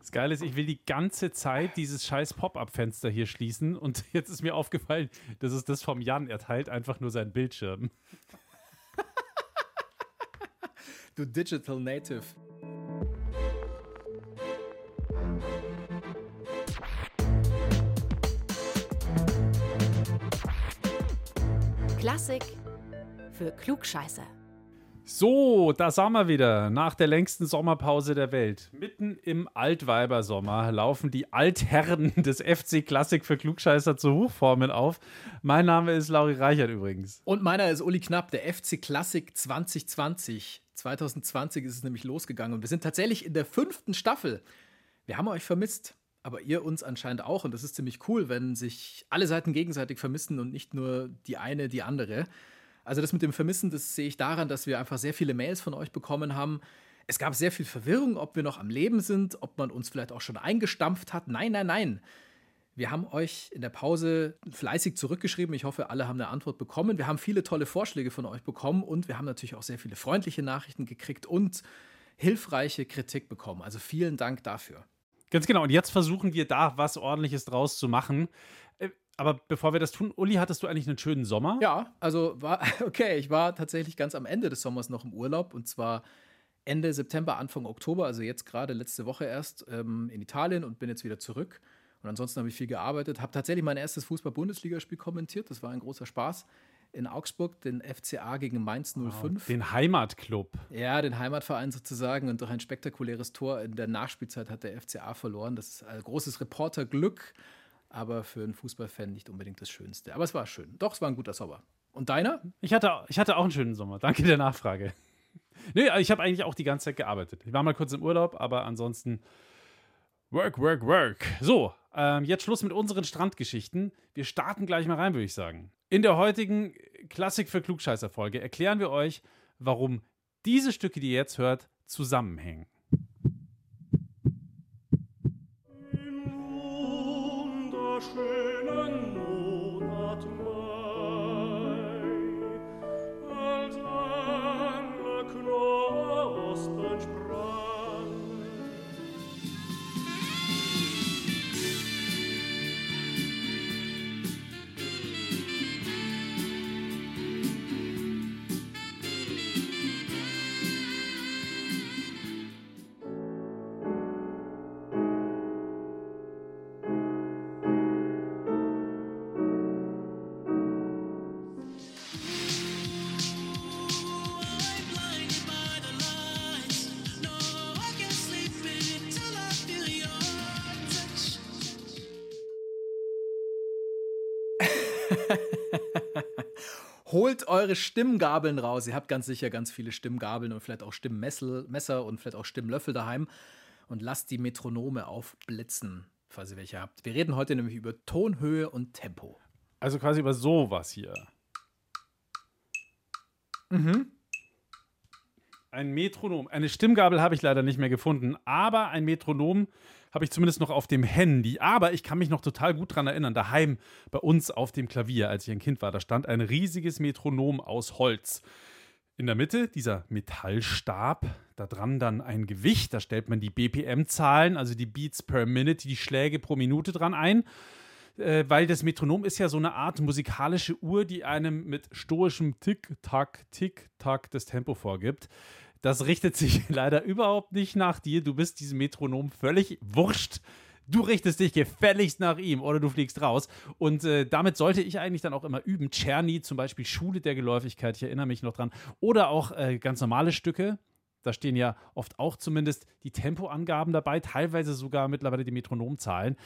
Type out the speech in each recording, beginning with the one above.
Das Geile ist, ich will die ganze Zeit dieses scheiß Pop-Up-Fenster hier schließen und jetzt ist mir aufgefallen, das ist das vom Jan. Er teilt einfach nur seinen Bildschirm. du Digital Native. Klassik für Klugscheißer. So, da sind wir wieder. Nach der längsten Sommerpause der Welt. Mitten im Altweibersommer laufen die Altherren des FC Klassik für Klugscheißer zu Hochformen auf. Mein Name ist Lauri Reichert übrigens. Und meiner ist Uli Knapp, der FC Klassik 2020. 2020 ist es nämlich losgegangen und wir sind tatsächlich in der fünften Staffel. Wir haben euch vermisst, aber ihr uns anscheinend auch. Und das ist ziemlich cool, wenn sich alle Seiten gegenseitig vermissen und nicht nur die eine die andere. Also das mit dem Vermissen, das sehe ich daran, dass wir einfach sehr viele Mails von euch bekommen haben. Es gab sehr viel Verwirrung, ob wir noch am Leben sind, ob man uns vielleicht auch schon eingestampft hat. Nein, nein, nein. Wir haben euch in der Pause fleißig zurückgeschrieben. Ich hoffe, alle haben eine Antwort bekommen. Wir haben viele tolle Vorschläge von euch bekommen und wir haben natürlich auch sehr viele freundliche Nachrichten gekriegt und hilfreiche Kritik bekommen. Also vielen Dank dafür. Ganz genau. Und jetzt versuchen wir da was Ordentliches draus zu machen. Äh, aber bevor wir das tun, Uli, hattest du eigentlich einen schönen Sommer? Ja, also war, okay, ich war tatsächlich ganz am Ende des Sommers noch im Urlaub und zwar Ende September, Anfang Oktober, also jetzt gerade letzte Woche erst ähm, in Italien und bin jetzt wieder zurück. Und ansonsten habe ich viel gearbeitet, habe tatsächlich mein erstes Fußball-Bundesligaspiel kommentiert. Das war ein großer Spaß in Augsburg, den FCA gegen Mainz 05. Wow, den Heimatclub. Ja, den Heimatverein sozusagen. Und durch ein spektakuläres Tor in der Nachspielzeit hat der FCA verloren. Das ist ein großes Reporterglück, aber für einen Fußballfan nicht unbedingt das Schönste. Aber es war schön. Doch, es war ein guter Sommer. Und deiner? Ich hatte, ich hatte auch einen schönen Sommer. Danke der Nachfrage. nee, ich habe eigentlich auch die ganze Zeit gearbeitet. Ich war mal kurz im Urlaub, aber ansonsten Work, work, work. So, ähm, jetzt Schluss mit unseren Strandgeschichten. Wir starten gleich mal rein, würde ich sagen. In der heutigen Klassik für Klugscheißer-Folge erklären wir euch, warum diese Stücke, die ihr jetzt hört, zusammenhängen. Wunderschönen Monat Holt eure Stimmgabeln raus. Ihr habt ganz sicher ganz viele Stimmgabeln und vielleicht auch Stimmmesser und vielleicht auch Stimmlöffel daheim. Und lasst die Metronome aufblitzen, falls ihr welche habt. Wir reden heute nämlich über Tonhöhe und Tempo. Also quasi über sowas hier. Mhm. Ein Metronom. Eine Stimmgabel habe ich leider nicht mehr gefunden, aber ein Metronom habe ich zumindest noch auf dem Handy. Aber ich kann mich noch total gut daran erinnern, daheim bei uns auf dem Klavier, als ich ein Kind war, da stand ein riesiges Metronom aus Holz. In der Mitte dieser Metallstab, da dran dann ein Gewicht, da stellt man die BPM-Zahlen, also die Beats per Minute, die Schläge pro Minute dran ein äh, weil das Metronom ist ja so eine Art musikalische Uhr, die einem mit stoischem Tick-Tack, Tick-Tack das Tempo vorgibt. Das richtet sich leider überhaupt nicht nach dir. Du bist diesem Metronom völlig wurscht. Du richtest dich gefälligst nach ihm oder du fliegst raus. Und äh, damit sollte ich eigentlich dann auch immer üben. Czerny, zum Beispiel Schule der Geläufigkeit, ich erinnere mich noch dran. Oder auch äh, ganz normale Stücke. Da stehen ja oft auch zumindest die Tempoangaben dabei, teilweise sogar mittlerweile die Metronomzahlen.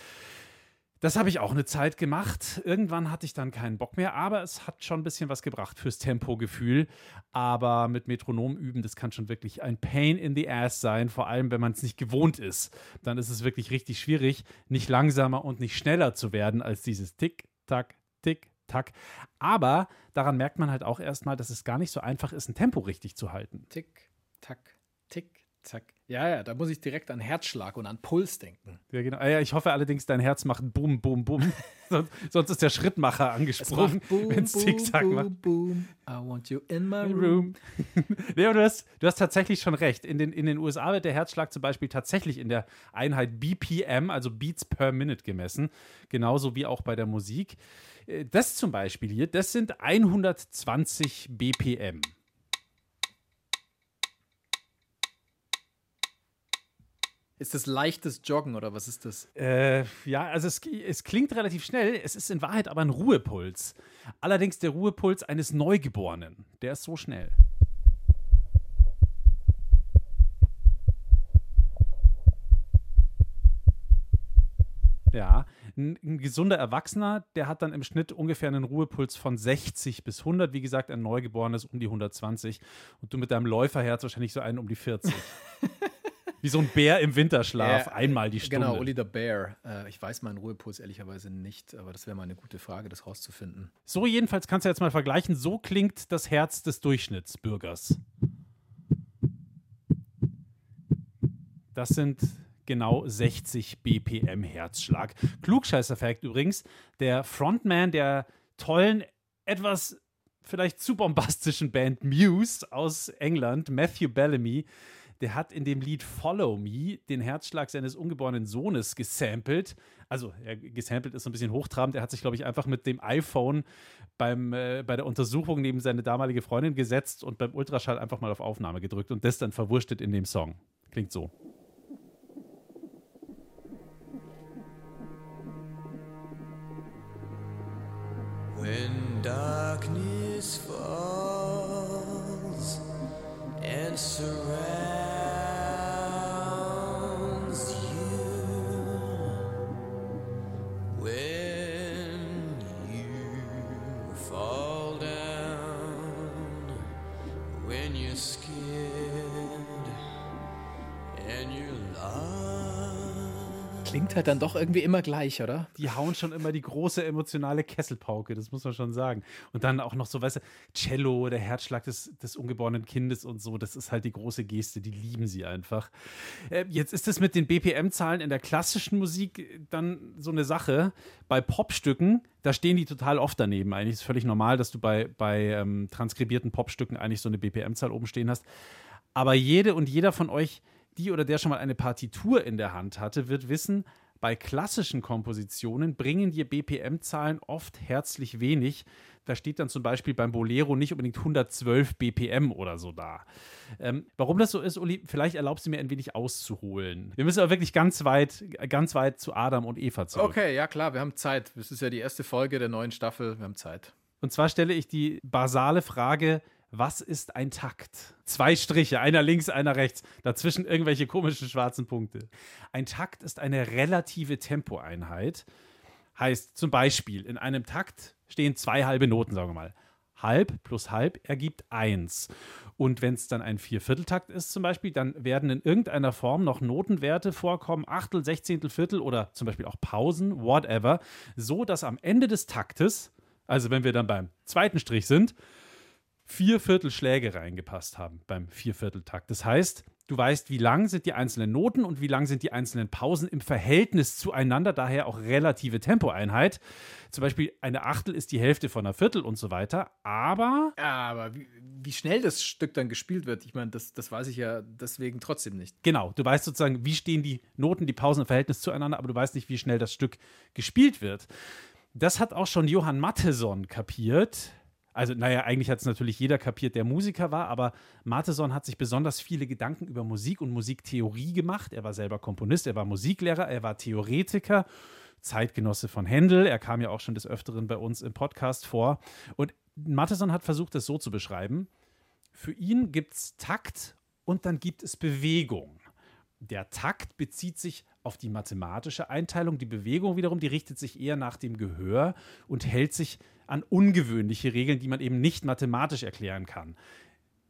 Das habe ich auch eine Zeit gemacht. Irgendwann hatte ich dann keinen Bock mehr, aber es hat schon ein bisschen was gebracht fürs Tempogefühl. Aber mit Metronom üben, das kann schon wirklich ein Pain in the Ass sein, vor allem wenn man es nicht gewohnt ist. Dann ist es wirklich richtig schwierig, nicht langsamer und nicht schneller zu werden als dieses Tick, Tack, Tick, Tack. Aber daran merkt man halt auch erstmal, dass es gar nicht so einfach ist, ein Tempo richtig zu halten. Tick, Tack, Tick, Zack, Ja, ja, da muss ich direkt an Herzschlag und an Puls denken. Ja, genau. Ah, ja, ich hoffe allerdings, dein Herz macht Boom, Boom, Boom. sonst, sonst ist der Schrittmacher angesprungen, wenn es Zickzack macht. Boom, I want you in my room. Room. nee, aber du, hast, du hast tatsächlich schon recht. In den, in den USA wird der Herzschlag zum Beispiel tatsächlich in der Einheit BPM, also Beats per Minute, gemessen. Genauso wie auch bei der Musik. Äh, Das zum Beispiel hier, das sind 120 BPM. Ist das leichtes Joggen oder was ist das? Äh, ja, also es, es klingt relativ schnell, es ist in Wahrheit aber ein Ruhepuls. Allerdings der Ruhepuls eines Neugeborenen. Der ist so schnell. Ja, ein, ein gesunder Erwachsener, der hat dann im Schnitt ungefähr einen Ruhepuls von 60 bis 100. Wie gesagt, ein Neugeborenes um die 120. Und du mit deinem Läuferherz wahrscheinlich so einen um die 40. Wie so ein Bär im Winterschlaf, Ja, einmal die Stunde. Genau, Uli the Bear. Äh, ich weiß meinen Ruhepuls ehrlicherweise nicht, aber das wäre mal eine gute Frage, das rauszufinden. So jedenfalls kannst du jetzt mal vergleichen. So klingt das Herz des Durchschnittsbürgers. Das sind genau 60 BPM Herzschlag. Klugscheißer-Fact übrigens, der Frontman der tollen, etwas vielleicht zu bombastischen Band Muse aus England, Matthew Bellamy, der hat in dem Lied Follow Me den Herzschlag seines ungeborenen Sohnes gesampelt. Also, er gesampelt ist so ein bisschen hochtrabend. Er hat sich, glaube ich, einfach mit dem iPhone beim, äh, bei der Untersuchung neben seine damalige Freundin gesetzt und beim Ultraschall einfach mal auf Aufnahme gedrückt und das dann verwurstet in dem Song. Klingt so. When darkness falls and surrounds Klingt halt dann doch irgendwie immer gleich, oder? Die hauen schon immer die große emotionale Kesselpauke, das muss man schon sagen. Und dann auch noch so, weißt du, Cello, der Herzschlag des, des ungeborenen Kindes und so, das ist halt die große Geste, die lieben sie einfach. Äh, jetzt ist es mit den BPM-Zahlen in der klassischen Musik dann so eine Sache. Bei Popstücken, da stehen die total oft daneben. Eigentlich ist es völlig normal, dass du bei, bei ähm, transkribierten Popstücken eigentlich so eine BPM-Zahl oben stehen hast. Aber jede und jeder von euch, die oder der schon mal eine Partitur in der Hand hatte, wird wissen, bei klassischen Kompositionen bringen dir BPM-Zahlen oft herzlich wenig. Da steht dann zum Beispiel beim Bolero nicht unbedingt 112 BPM oder so da. Ähm, warum das so ist, Uli, vielleicht erlaubst du mir ein wenig auszuholen. Wir müssen aber wirklich ganz weit, ganz weit zu Adam und Eva zurück. Okay, ja klar, wir haben Zeit. Das ist ja die erste Folge der neuen Staffel. Wir haben Zeit. Und zwar stelle ich die basale Frage, was ist ein Takt? Zwei Striche, einer links, einer rechts, dazwischen irgendwelche komischen schwarzen Punkte. Ein Takt ist eine relative Tempoeinheit. Heißt zum Beispiel, in einem Takt stehen zwei halbe Noten, sagen wir mal. Halb plus halb ergibt eins. Und wenn es dann ein Viervierteltakt ist zum Beispiel, dann werden in irgendeiner Form noch Notenwerte vorkommen, Achtel, Sechzehntel, Viertel oder zum Beispiel auch Pausen, whatever, so dass am Ende des Taktes, also wenn wir dann beim zweiten Strich sind, vier Viertelschläge reingepasst haben beim Viervierteltakt. Das heißt, du weißt, wie lang sind die einzelnen Noten und wie lang sind die einzelnen Pausen im Verhältnis zueinander, daher auch relative Tempoeinheit. Zum Beispiel eine Achtel ist die Hälfte von einer Viertel und so weiter, aber Aber wie, wie schnell das Stück dann gespielt wird, ich meine, das, das weiß ich ja deswegen trotzdem nicht. genau, du weißt sozusagen, wie stehen die Noten, die Pausen im Verhältnis zueinander, aber du weißt nicht, wie schnell das Stück gespielt wird. Das hat auch schon Johann Mattheson kapiert. Also, naja, eigentlich hat es natürlich jeder kapiert, der Musiker war, aber Matheson hat sich besonders viele Gedanken über Musik und Musiktheorie gemacht. Er war selber Komponist, er war Musiklehrer, er war Theoretiker, Zeitgenosse von Händel. Er kam ja auch schon des Öfteren bei uns im Podcast vor. Und Matheson hat versucht, das so zu beschreiben. Für ihn gibt es Takt und dann gibt es Bewegung. Der Takt bezieht sich auf die mathematische Einteilung. Die Bewegung wiederum, die richtet sich eher nach dem Gehör und hält sich an ungewöhnliche Regeln, die man eben nicht mathematisch erklären kann.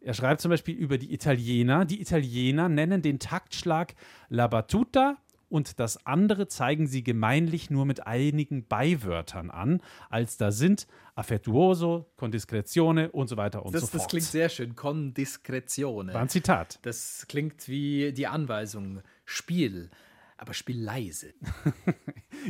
Er schreibt zum Beispiel über die Italiener. Die Italiener nennen den Taktschlag La Battuta und das andere zeigen sie gemeinlich nur mit einigen Beiwörtern an, als da sind affettuoso, con discrezione und so weiter und Das, so fort. das klingt sehr schön. Con discrezione. War ein Zitat. Das klingt wie die Anweisung. Spiel. Aber spiel leise.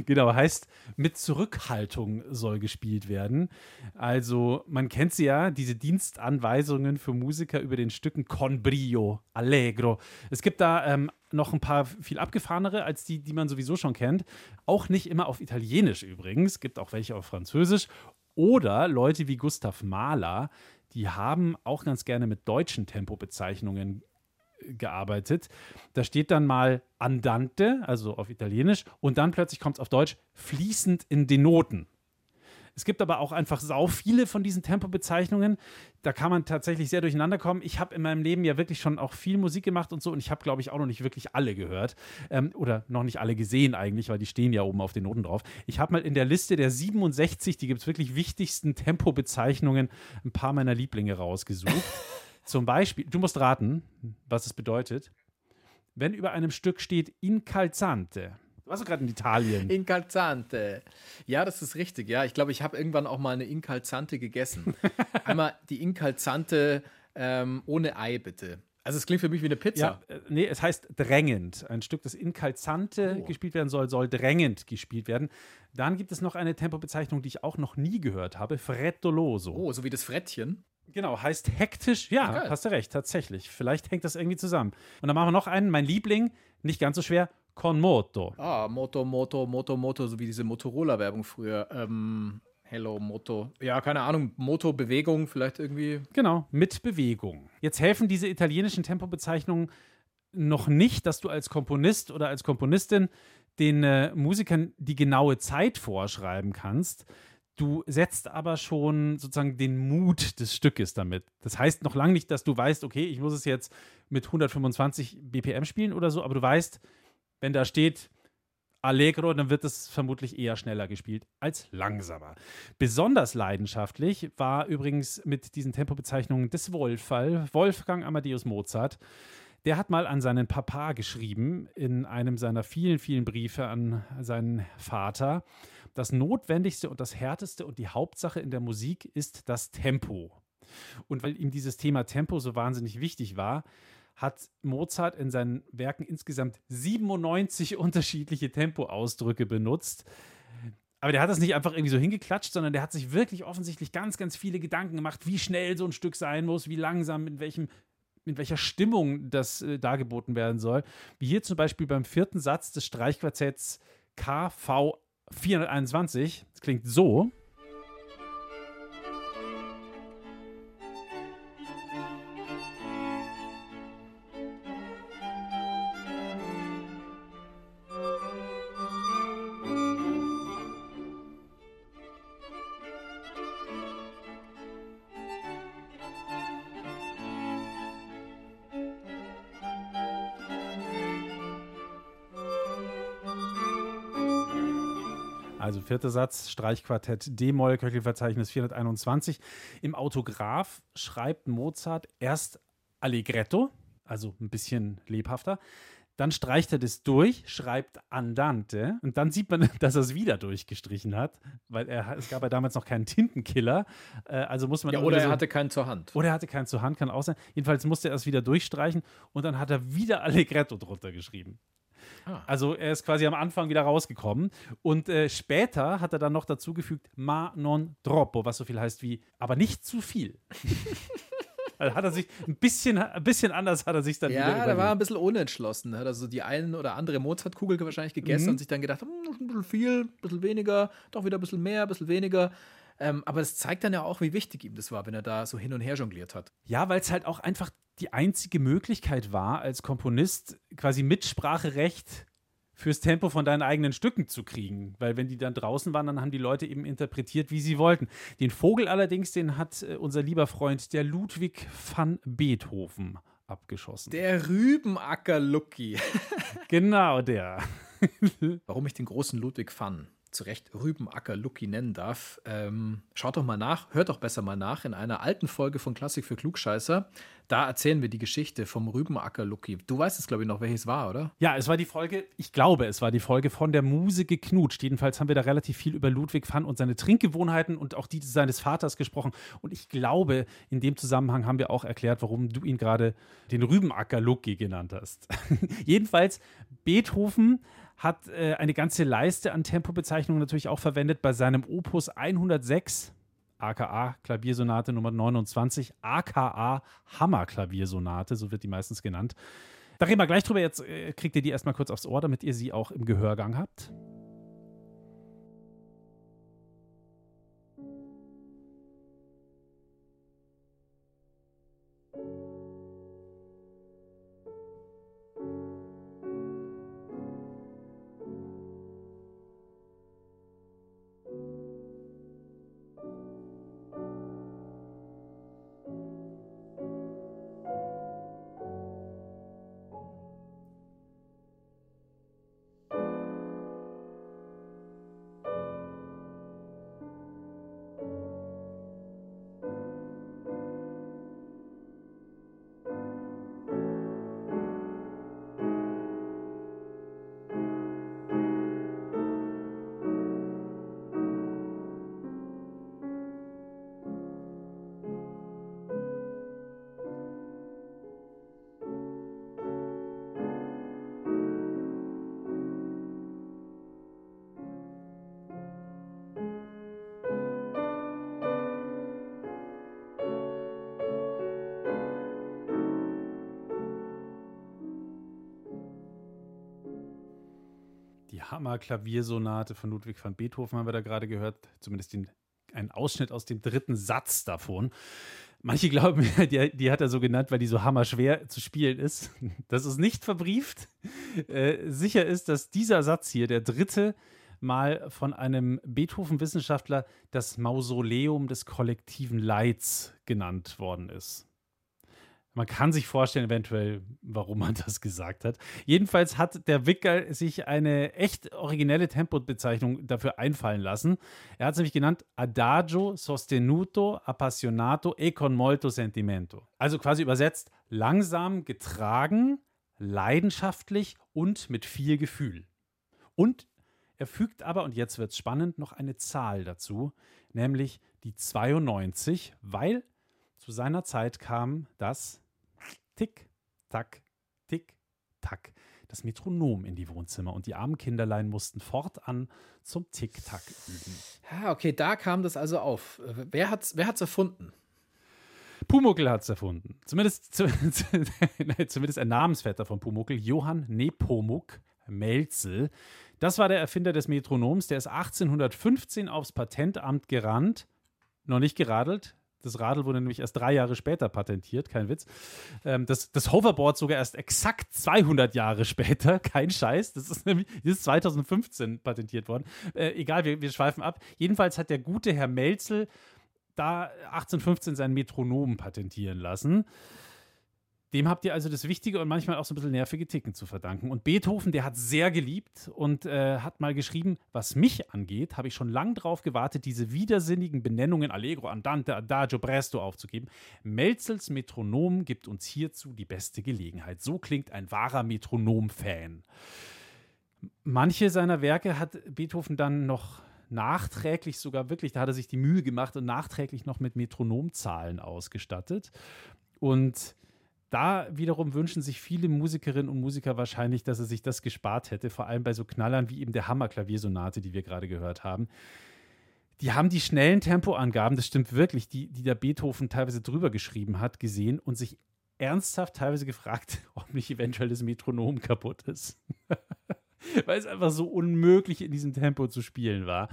Genau, heißt, mit Zurückhaltung soll gespielt werden. Also, man kennt sie ja, diese Dienstanweisungen für Musiker über den Stücken Con brio, Allegro. Es gibt da ähm, noch ein paar viel abgefahrenere als die, die man sowieso schon kennt. Auch nicht immer auf Italienisch übrigens, gibt auch welche auf Französisch. Oder Leute wie Gustav Mahler, die haben auch ganz gerne mit deutschen Tempobezeichnungen gearbeitet. Da steht dann mal andante, also auf Italienisch, und dann plötzlich kommt es auf Deutsch fließend in den Noten. Es gibt aber auch einfach sau viele von diesen Tempobezeichnungen. Da kann man tatsächlich sehr durcheinander kommen. Ich habe in meinem Leben ja wirklich schon auch viel Musik gemacht und so und ich habe, glaube ich, auch noch nicht wirklich alle gehört ähm, oder noch nicht alle gesehen eigentlich, weil die stehen ja oben auf den Noten drauf. Ich habe mal in der Liste der 67, die gibt es wirklich wichtigsten Tempobezeichnungen, ein paar meiner Lieblinge rausgesucht. Zum Beispiel, du musst raten, was es bedeutet, wenn über einem Stück steht incalzante. Du warst doch gerade in Italien. Incalzante. Ja, das ist richtig. Ja, ich glaube, ich habe irgendwann auch mal eine Incalzante gegessen. Einmal die Incalzante ähm, ohne Ei, bitte. Also es klingt für mich wie eine Pizza. Ja, äh, nee, es heißt drängend. Ein Stück, das incalzante Oh. gespielt werden soll, soll drängend gespielt werden. Dann gibt es noch eine Tempobezeichnung, die ich auch noch nie gehört habe, frettoloso. Oh, so wie das Frettchen. Genau, heißt hektisch. Ja, Geil. hast du recht, tatsächlich. Vielleicht hängt das irgendwie zusammen. Und dann machen wir noch einen, mein Liebling, nicht ganz so schwer, con moto. Ah, Moto, Moto, Moto, Moto, so wie diese Motorola-Werbung früher. Ähm, Hello, Moto. Ja, keine Ahnung, Moto, Bewegung, vielleicht irgendwie. Genau, mit Bewegung. Jetzt helfen diese italienischen Tempobezeichnungen noch nicht, dass du als Komponist oder als Komponistin den äh, Musikern die genaue Zeit vorschreiben kannst. Du setzt aber schon sozusagen den Mut des Stückes damit. Das heißt noch lange nicht, dass du weißt, okay, ich muss es jetzt mit 125 BPM spielen oder so, aber du weißt, wenn da steht Allegro, dann wird es vermutlich eher schneller gespielt als langsamer. Besonders leidenschaftlich war übrigens mit diesen Tempobezeichnungen des Wolffall, Wolfgang Amadeus Mozart. Der hat mal an seinen Papa geschrieben, in einem seiner vielen, vielen Briefe an seinen Vater. Das Notwendigste und das Härteste und die Hauptsache in der Musik ist das Tempo. Und weil ihm dieses Thema Tempo so wahnsinnig wichtig war, hat Mozart in seinen Werken insgesamt 97 unterschiedliche Tempoausdrücke benutzt. Aber der hat das nicht einfach irgendwie so hingeklatscht, sondern der hat sich wirklich offensichtlich ganz, ganz viele Gedanken gemacht, wie schnell so ein Stück sein muss, wie langsam, in welchem in welcher Stimmung das äh, dargeboten werden soll. Wie hier zum Beispiel beim vierten Satz des Streichquartetts KV 421. Das klingt so. Vierter Satz, Streichquartett D-Moll, Köchelverzeichnis 421. Im Autograph schreibt Mozart erst Allegretto, also ein bisschen lebhafter. Dann streicht er das durch, schreibt Andante und dann sieht man, dass er es wieder durchgestrichen hat, weil er, es gab ja damals noch keinen Tintenkiller. Äh, also muss man Ja, oder wieder er so- hatte keinen zur Hand. oder er hatte keinen zur Hand, kann auch sein. Jedenfalls musste er es wieder durchstreichen und dann hat er wieder Allegretto drunter geschrieben. Ah. Also er ist quasi am Anfang wieder rausgekommen. Und äh, später hat er dann noch dazugefügt, ma non troppo, was so viel heißt wie, aber nicht zu viel. also hat er sich ein bisschen, ein bisschen anders hat er sich dann wieder Ja, da war er ein bisschen unentschlossen. Er hat also die eine oder andere Mozartkugel wahrscheinlich gegessen Mhm. und sich dann gedacht, hm, ein bisschen viel, ein bisschen weniger, doch wieder ein bisschen mehr, ein bisschen weniger. Ähm, aber es zeigt dann ja auch, wie wichtig ihm das war, wenn er da so hin und her jongliert hat. Ja, weil es halt auch einfach die einzige Möglichkeit war, als Komponist quasi Mitspracherecht fürs Tempo von deinen eigenen Stücken zu kriegen. Weil wenn die dann draußen waren, dann haben die Leute eben interpretiert, wie sie wollten. Den Vogel allerdings, den hat äh, unser lieber Freund, der Ludwig van Beethoven, abgeschossen. Der Rübenacker Lucky. genau der. Warum ich den großen Ludwig fan? Zu Recht Rübenacker Lucky nennen darf. Ähm, schaut doch mal nach, hört doch besser mal nach in einer alten Folge von Klassik für Klugscheißer. Da erzählen wir die Geschichte vom Rübenacker Lucky. Du weißt es, glaube ich, noch, welches war, oder? Ja, es war die Folge, ich glaube, es war die Folge von der Muse geknutscht. Jedenfalls haben wir da relativ viel über Ludwig van und seine Trinkgewohnheiten und auch die seines Vaters gesprochen. Und ich glaube, in dem Zusammenhang haben wir auch erklärt, warum du ihn gerade den Rübenacker Lucky genannt hast. Jedenfalls, Beethoven hat äh, eine ganze Leiste an Tempobezeichnungen natürlich auch verwendet bei seinem Opus 106 aka Klaviersonate Nummer 29, aka Hammerklaviersonate, so wird die meistens genannt. Da reden wir gleich drüber. Jetzt äh, kriegt ihr die erstmal kurz aufs Ohr, damit ihr sie auch im Gehörgang habt. Hammer-Klaviersonate von Ludwig van Beethoven haben wir da gerade gehört, zumindest den, ein Ausschnitt aus dem dritten Satz davon. Manche glauben, die, die hat er so genannt, weil die so hammerschwer zu spielen ist. Das ist nicht verbrieft. Äh, sicher ist, dass dieser Satz hier, der dritte, mal von einem Beethoven-Wissenschaftler das Mausoleum des kollektiven Leids genannt worden ist. Man kann sich vorstellen, eventuell, warum man das gesagt hat. Jedenfalls hat der Wicker sich eine echt originelle Tempobezeichnung dafür einfallen lassen. Er hat es nämlich genannt Adagio sostenuto appassionato e con molto sentimento. Also quasi übersetzt langsam, getragen, leidenschaftlich und mit viel Gefühl. Und er fügt aber, und jetzt wird es spannend, noch eine Zahl dazu, nämlich die 92, weil zu seiner Zeit kam das Tick, Tack, Tick, Tack. Das Metronom in die Wohnzimmer und die armen Kinderlein mussten fortan zum Tick-Tack üben. Ja, okay, da kam das also auf. Wer hat's, wer hat's erfunden? Pumuckel hat es erfunden. Zumindest, zumindest ein Namensvetter von Pumuckel, Johann Nepomuk Melzel. Das war der Erfinder des Metronoms. Der ist 1815 aufs Patentamt gerannt. Noch nicht geradelt, das Radl wurde nämlich erst drei Jahre später patentiert, kein Witz. Ähm, das, das Hoverboard sogar erst exakt 200 Jahre später, kein Scheiß. Das ist nämlich das ist 2015 patentiert worden. Äh, egal, wir, wir schweifen ab. Jedenfalls hat der gute Herr Melzel da 1815 sein Metronom patentieren lassen. Dem habt ihr also das wichtige und manchmal auch so ein bisschen nervige Ticken zu verdanken. Und Beethoven, der hat sehr geliebt und äh, hat mal geschrieben, was mich angeht, habe ich schon lange darauf gewartet, diese widersinnigen Benennungen Allegro, Andante, Adagio, Presto aufzugeben. Melzels Metronom gibt uns hierzu die beste Gelegenheit. So klingt ein wahrer Metronom-Fan. Manche seiner Werke hat Beethoven dann noch nachträglich sogar wirklich, da hat er sich die Mühe gemacht und nachträglich noch mit Metronomzahlen ausgestattet. Und da wiederum wünschen sich viele Musikerinnen und Musiker wahrscheinlich, dass er sich das gespart hätte, vor allem bei so Knallern wie eben der Hammerklaviersonate, die wir gerade gehört haben. Die haben die schnellen Tempoangaben, das stimmt wirklich, die, die der Beethoven teilweise drüber geschrieben hat, gesehen und sich ernsthaft teilweise gefragt, ob nicht eventuell das Metronom kaputt ist. Weil es einfach so unmöglich in diesem Tempo zu spielen war.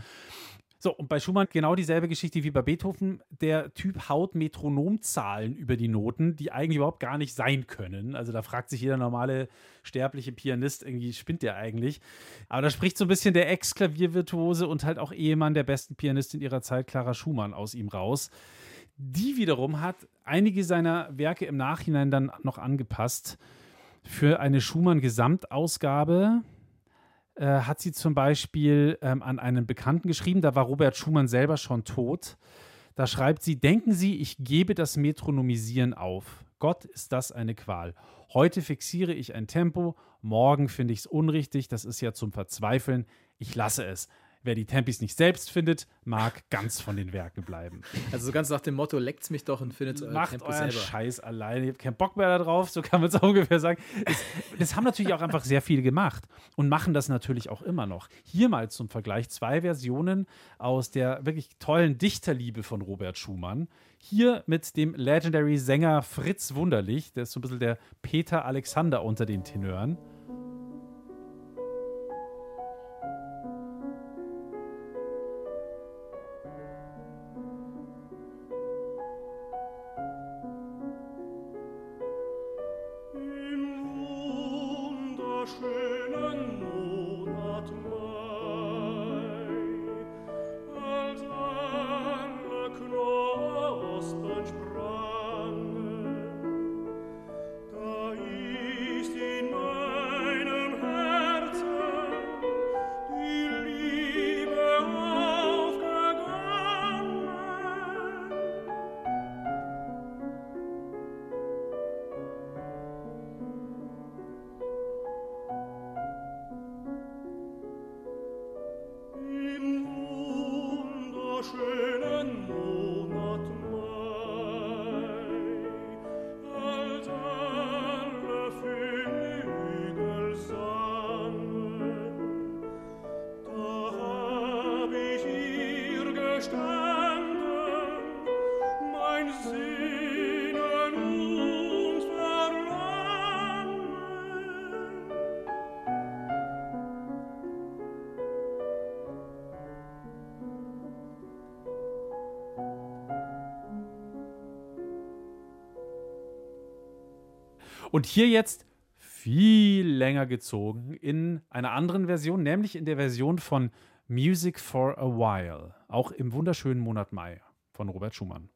So, und bei Schumann genau dieselbe Geschichte wie bei Beethoven. Der Typ haut Metronomzahlen über die Noten, die eigentlich überhaupt gar nicht sein können. Also da fragt sich jeder normale sterbliche Pianist, irgendwie spinnt der eigentlich. Aber da spricht so ein bisschen der Ex-Klaviervirtuose und halt auch Ehemann der besten Pianistin ihrer Zeit, Clara Schumann, aus ihm raus. Die wiederum hat einige seiner Werke im Nachhinein dann noch angepasst für eine Schumann-Gesamtausgabe äh, hat sie zum Beispiel ähm, an einen Bekannten geschrieben, da war Robert Schumann selber schon tot. Da schreibt sie, denken Sie, ich gebe das Metronomisieren auf. Gott ist das eine Qual. Heute fixiere ich ein Tempo, morgen finde ich es unrichtig, das ist ja zum Verzweifeln. Ich lasse es. Wer die Tempis nicht selbst findet, mag ganz von den Werken bleiben. Also so ganz nach dem Motto, leckt's mich doch und findet euer Macht Tempo euren selber. Scheiß alleine. Ihr habt keinen Bock mehr darauf, so kann man es ungefähr sagen. Das, das haben natürlich auch einfach sehr viele gemacht und machen das natürlich auch immer noch. Hier mal zum Vergleich zwei Versionen aus der wirklich tollen Dichterliebe von Robert Schumann. Hier mit dem Legendary Sänger Fritz Wunderlich, der ist so ein bisschen der Peter Alexander unter den Tenören. Und hier jetzt viel länger gezogen in einer anderen Version, nämlich in der Version von Music for a While, auch im wunderschönen Monat Mai von Robert Schumann.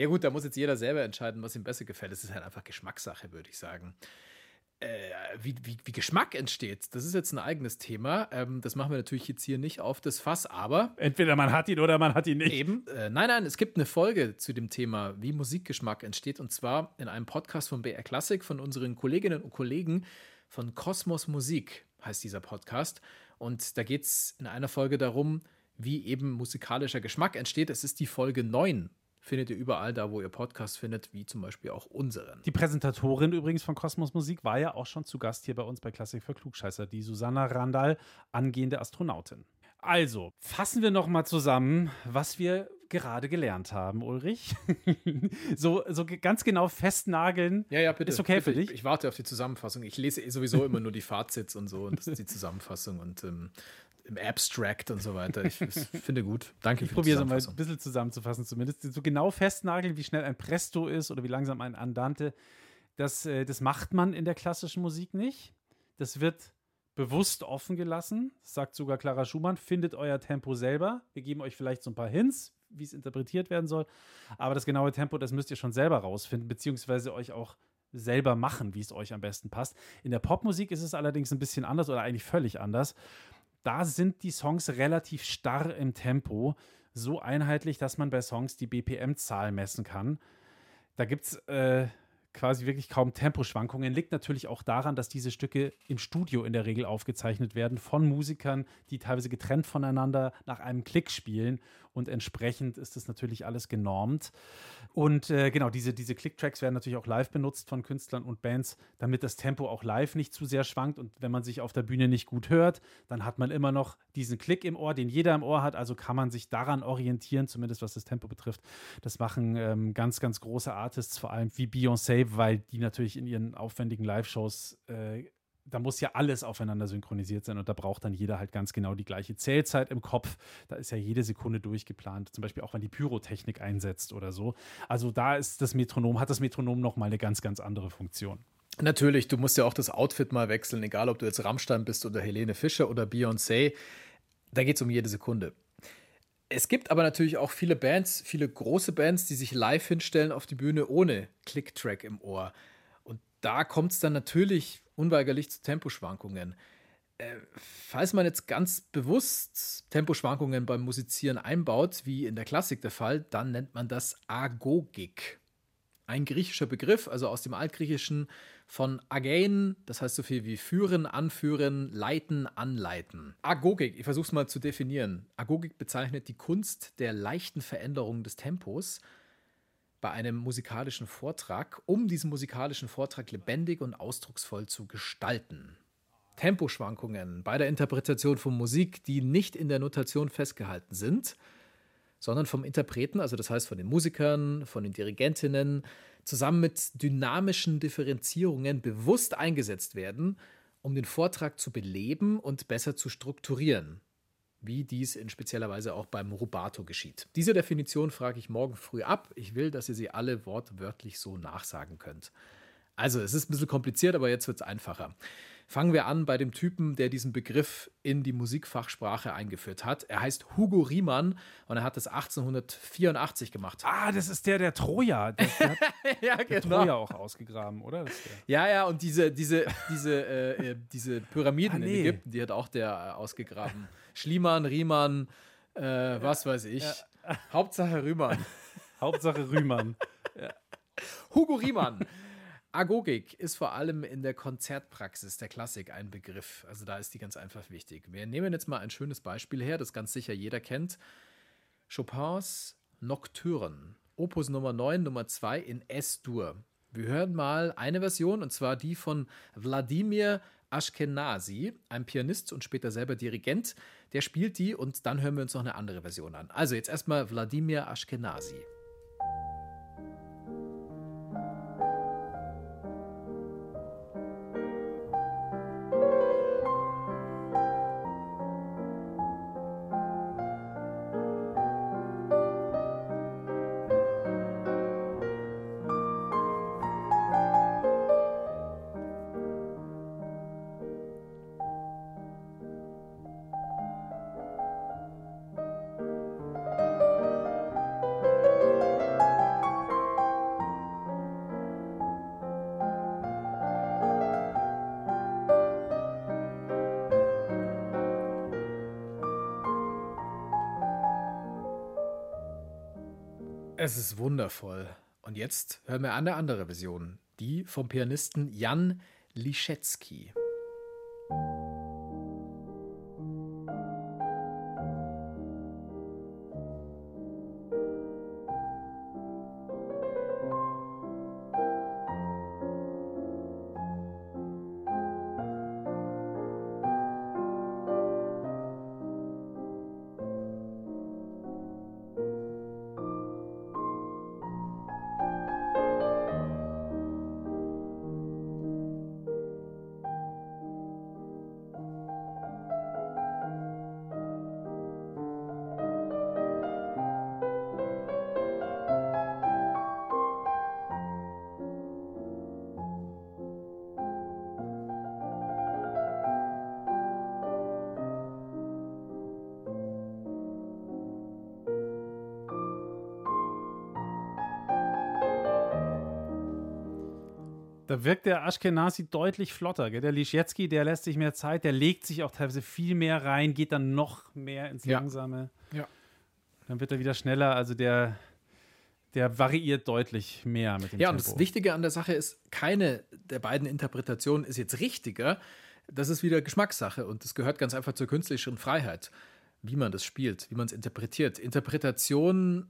Ja gut, da muss jetzt jeder selber entscheiden, was ihm besser gefällt. Es ist halt einfach Geschmackssache, würde ich sagen. Äh, wie, wie, wie Geschmack entsteht, das ist jetzt ein eigenes Thema. Ähm, das machen wir natürlich jetzt hier nicht auf das Fass, aber Entweder man hat ihn oder man hat ihn nicht. Eben. Äh, nein, nein, es gibt eine Folge zu dem Thema, wie Musikgeschmack entsteht. Und zwar in einem Podcast von BR Classic von unseren Kolleginnen und Kollegen von Kosmos Musik, heißt dieser Podcast. Und da geht es in einer Folge darum, wie eben musikalischer Geschmack entsteht. Es ist die Folge 9. Findet ihr überall da, wo ihr Podcast findet, wie zum Beispiel auch unseren. Die Präsentatorin übrigens von Kosmos Musik war ja auch schon zu Gast hier bei uns bei Klassik für Klugscheißer, die Susanna Randall, angehende Astronautin. Also, fassen wir noch mal zusammen, was wir gerade gelernt haben, Ulrich. so, so ganz genau festnageln. Ja, ja, bitte. Ist okay bitte. für dich? Ich, ich warte auf die Zusammenfassung. Ich lese sowieso immer nur die Fazits und so und das ist die Zusammenfassung und ähm, im Abstract und so weiter. Ich, finde gut. Danke Ich probiere es mal ein bisschen zusammenzufassen, zumindest. So genau festnageln, wie schnell ein Presto ist oder wie langsam ein Andante, das, äh, das macht man in der klassischen Musik nicht. Das wird bewusst offen gelassen, das sagt sogar Clara Schumann. Findet euer Tempo selber. Wir geben euch vielleicht so ein paar Hints, wie es interpretiert werden soll. Aber das genaue Tempo, das müsst ihr schon selber rausfinden, beziehungsweise euch auch selber machen, wie es euch am besten passt. In der Popmusik ist es allerdings ein bisschen anders oder eigentlich völlig anders. Da sind die Songs relativ starr im Tempo, so einheitlich, dass man bei Songs die BPM-Zahl messen kann. Da gibt es äh, quasi wirklich kaum Temposchwankungen. Liegt natürlich auch daran, dass diese Stücke im Studio in der Regel aufgezeichnet werden von Musikern, die teilweise getrennt voneinander nach einem Klick spielen und entsprechend ist das natürlich alles genormt. Und äh, genau, diese, diese Click-Tracks werden natürlich auch live benutzt von Künstlern und Bands, damit das Tempo auch live nicht zu sehr schwankt und wenn man sich auf der Bühne nicht gut hört, dann hat man immer noch diesen Klick im Ohr, den jeder im Ohr hat, also kann man sich daran orientieren, zumindest was das Tempo betrifft. Das machen ähm, ganz, ganz große Artists, vor allem wie Beyoncé, weil die natürlich in ihren aufwendigen Live-Shows äh, da muss ja alles aufeinander synchronisiert sein und da braucht dann jeder halt ganz genau die gleiche Zählzeit im Kopf. Da ist ja jede Sekunde durchgeplant, zum Beispiel auch, wenn die Pyrotechnik einsetzt oder so. Also da ist das Metronom, hat das Metronom nochmal eine ganz, ganz andere Funktion. Natürlich, du musst ja auch das Outfit mal wechseln, egal ob du jetzt Rammstein bist oder Helene Fischer oder Beyoncé. Da geht es um jede Sekunde. Es gibt aber natürlich auch viele Bands, viele große Bands, die sich live hinstellen auf die Bühne ohne Click-Track im Ohr. Und da kommt es dann natürlich unweigerlich zu Temposchwankungen. Äh, falls man jetzt ganz bewusst Temposchwankungen beim Musizieren einbaut, wie in der Klassik der Fall, dann nennt man das Agogik. Ein griechischer Begriff, also aus dem Altgriechischen von agein, das heißt so viel wie führen, anführen, leiten, anleiten. Agogik, ich versuche es mal zu definieren. Agogik bezeichnet die Kunst der leichten Veränderung des Tempos bei einem musikalischen Vortrag, um diesen musikalischen Vortrag lebendig und ausdrucksvoll zu gestalten. Temposchwankungen bei der Interpretation von Musik, die nicht in der Notation festgehalten sind, sondern vom Interpreten, also das heißt von den Musikern, von den Dirigentinnen, zusammen mit dynamischen Differenzierungen bewusst eingesetzt werden, um den Vortrag zu beleben und besser zu strukturieren wie dies in spezieller Weise auch beim Rubato geschieht. Diese Definition frage ich morgen früh ab. Ich will, dass ihr sie alle wortwörtlich so nachsagen könnt. Also, es ist ein bisschen kompliziert, aber jetzt wird es einfacher. Fangen wir an bei dem Typen, der diesen Begriff in die Musikfachsprache eingeführt hat. Er heißt Hugo Riemann und er hat das 1884 gemacht. Ah, das ist der, der Troja. Der, der hat ja, der Troja auch ausgegraben, oder? Ja, ja, und diese, diese, diese, äh, äh, diese Pyramiden Ah, in nee. Ägypten, die hat auch der äh, ausgegraben. Schliemann, Riemann, äh, was weiß ich. Hauptsache Riemann. Hauptsache Rühmann. Hugo Riemann. Agogik ist vor allem in der Konzertpraxis der Klassik ein Begriff. Also da ist die ganz einfach wichtig. Wir nehmen jetzt mal ein schönes Beispiel her, das ganz sicher jeder kennt. Chopins Nocturne, Opus Nummer 9, Nummer 2 in S-Dur. Wir hören mal eine Version, und zwar die von Wladimir Ashkenazi, ein Pianist und später selber Dirigent. Der spielt die und dann hören wir uns noch eine andere Version an. Also jetzt erstmal Wladimir Ashkenazi. Es ist wundervoll. Und jetzt hören wir eine andere Version, die vom Pianisten Jan Liszewski. Da wirkt der Ashkenazi deutlich flotter. Gell? Der Liszewski, der lässt sich mehr Zeit, der legt sich auch teilweise viel mehr rein, geht dann noch mehr ins Ja. Langsame. Ja. Dann wird er wieder schneller. Also der, der variiert deutlich mehr mit dem Ja, und Tempo. das Wichtige an der Sache ist, keine der beiden Interpretationen ist jetzt richtiger. Das ist wieder Geschmackssache und das gehört ganz einfach zur künstlerischen Freiheit. wie man das spielt, wie man es interpretiert. Interpretation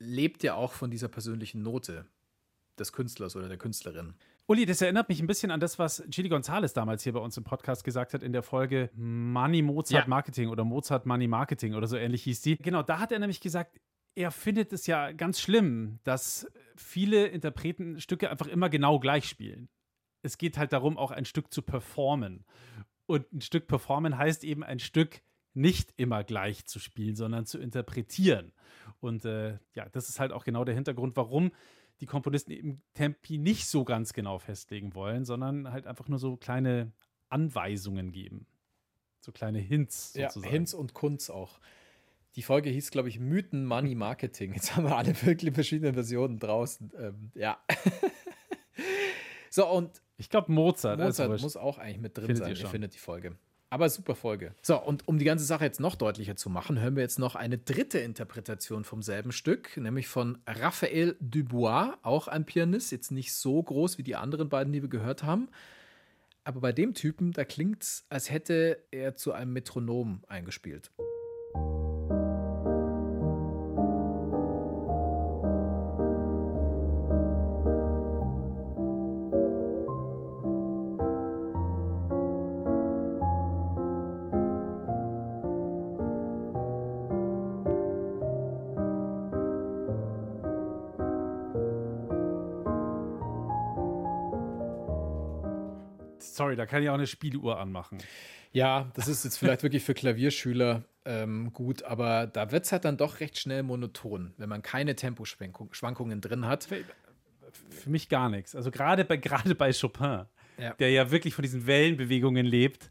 lebt ja auch von dieser persönlichen Note des Künstlers oder der Künstlerin. Uli, das erinnert mich ein bisschen an das, was Chili Gonzalez damals hier bei uns im Podcast gesagt hat in der Folge Money Mozart Ja. Marketing oder Mozart Money Marketing oder so ähnlich hieß die. Genau, da hat er nämlich gesagt, er findet es ja ganz schlimm, dass viele Interpreten Stücke einfach immer genau gleich spielen. Es geht halt darum, auch ein Stück zu performen. Und ein Stück performen heißt eben ein Stück nicht immer gleich zu spielen, sondern zu interpretieren. Und äh, ja, das ist halt auch genau der Hintergrund, warum die Komponisten eben Tempi nicht so ganz genau festlegen wollen, sondern halt einfach nur so kleine Anweisungen geben. So kleine Hints Ja, sozusagen. Hinz und Kunz auch. Die Folge hieß, glaube ich, Mythen Money Marketing. Jetzt haben wir alle wirklich verschiedene Versionen draußen. Ähm, ja. so, und Ich glaube Mozart. also Mozart muss auch eigentlich mit drin Findet sein. ihr Ihr findet die Folge. Aber super Folge. So, und um die ganze Sache jetzt noch deutlicher zu machen, hören wir jetzt noch eine dritte Interpretation vom selben Stück, nämlich von Raphael Dubois, auch ein Pianist, jetzt nicht so groß wie die anderen beiden, die wir gehört haben. Aber bei dem Typen, da klingt es, als hätte er zu einem Metronom eingespielt. Sorry, da kann ich auch eine Spieluhr anmachen. Ja, das ist jetzt vielleicht wirklich für Klavierschüler ähm, gut, aber da wird es halt dann doch recht schnell monoton, wenn man keine Temposchwankungen drin hat. Für mich gar nichts. Also gerade bei, gerade bei Chopin, Ja. der ja wirklich von diesen Wellenbewegungen lebt.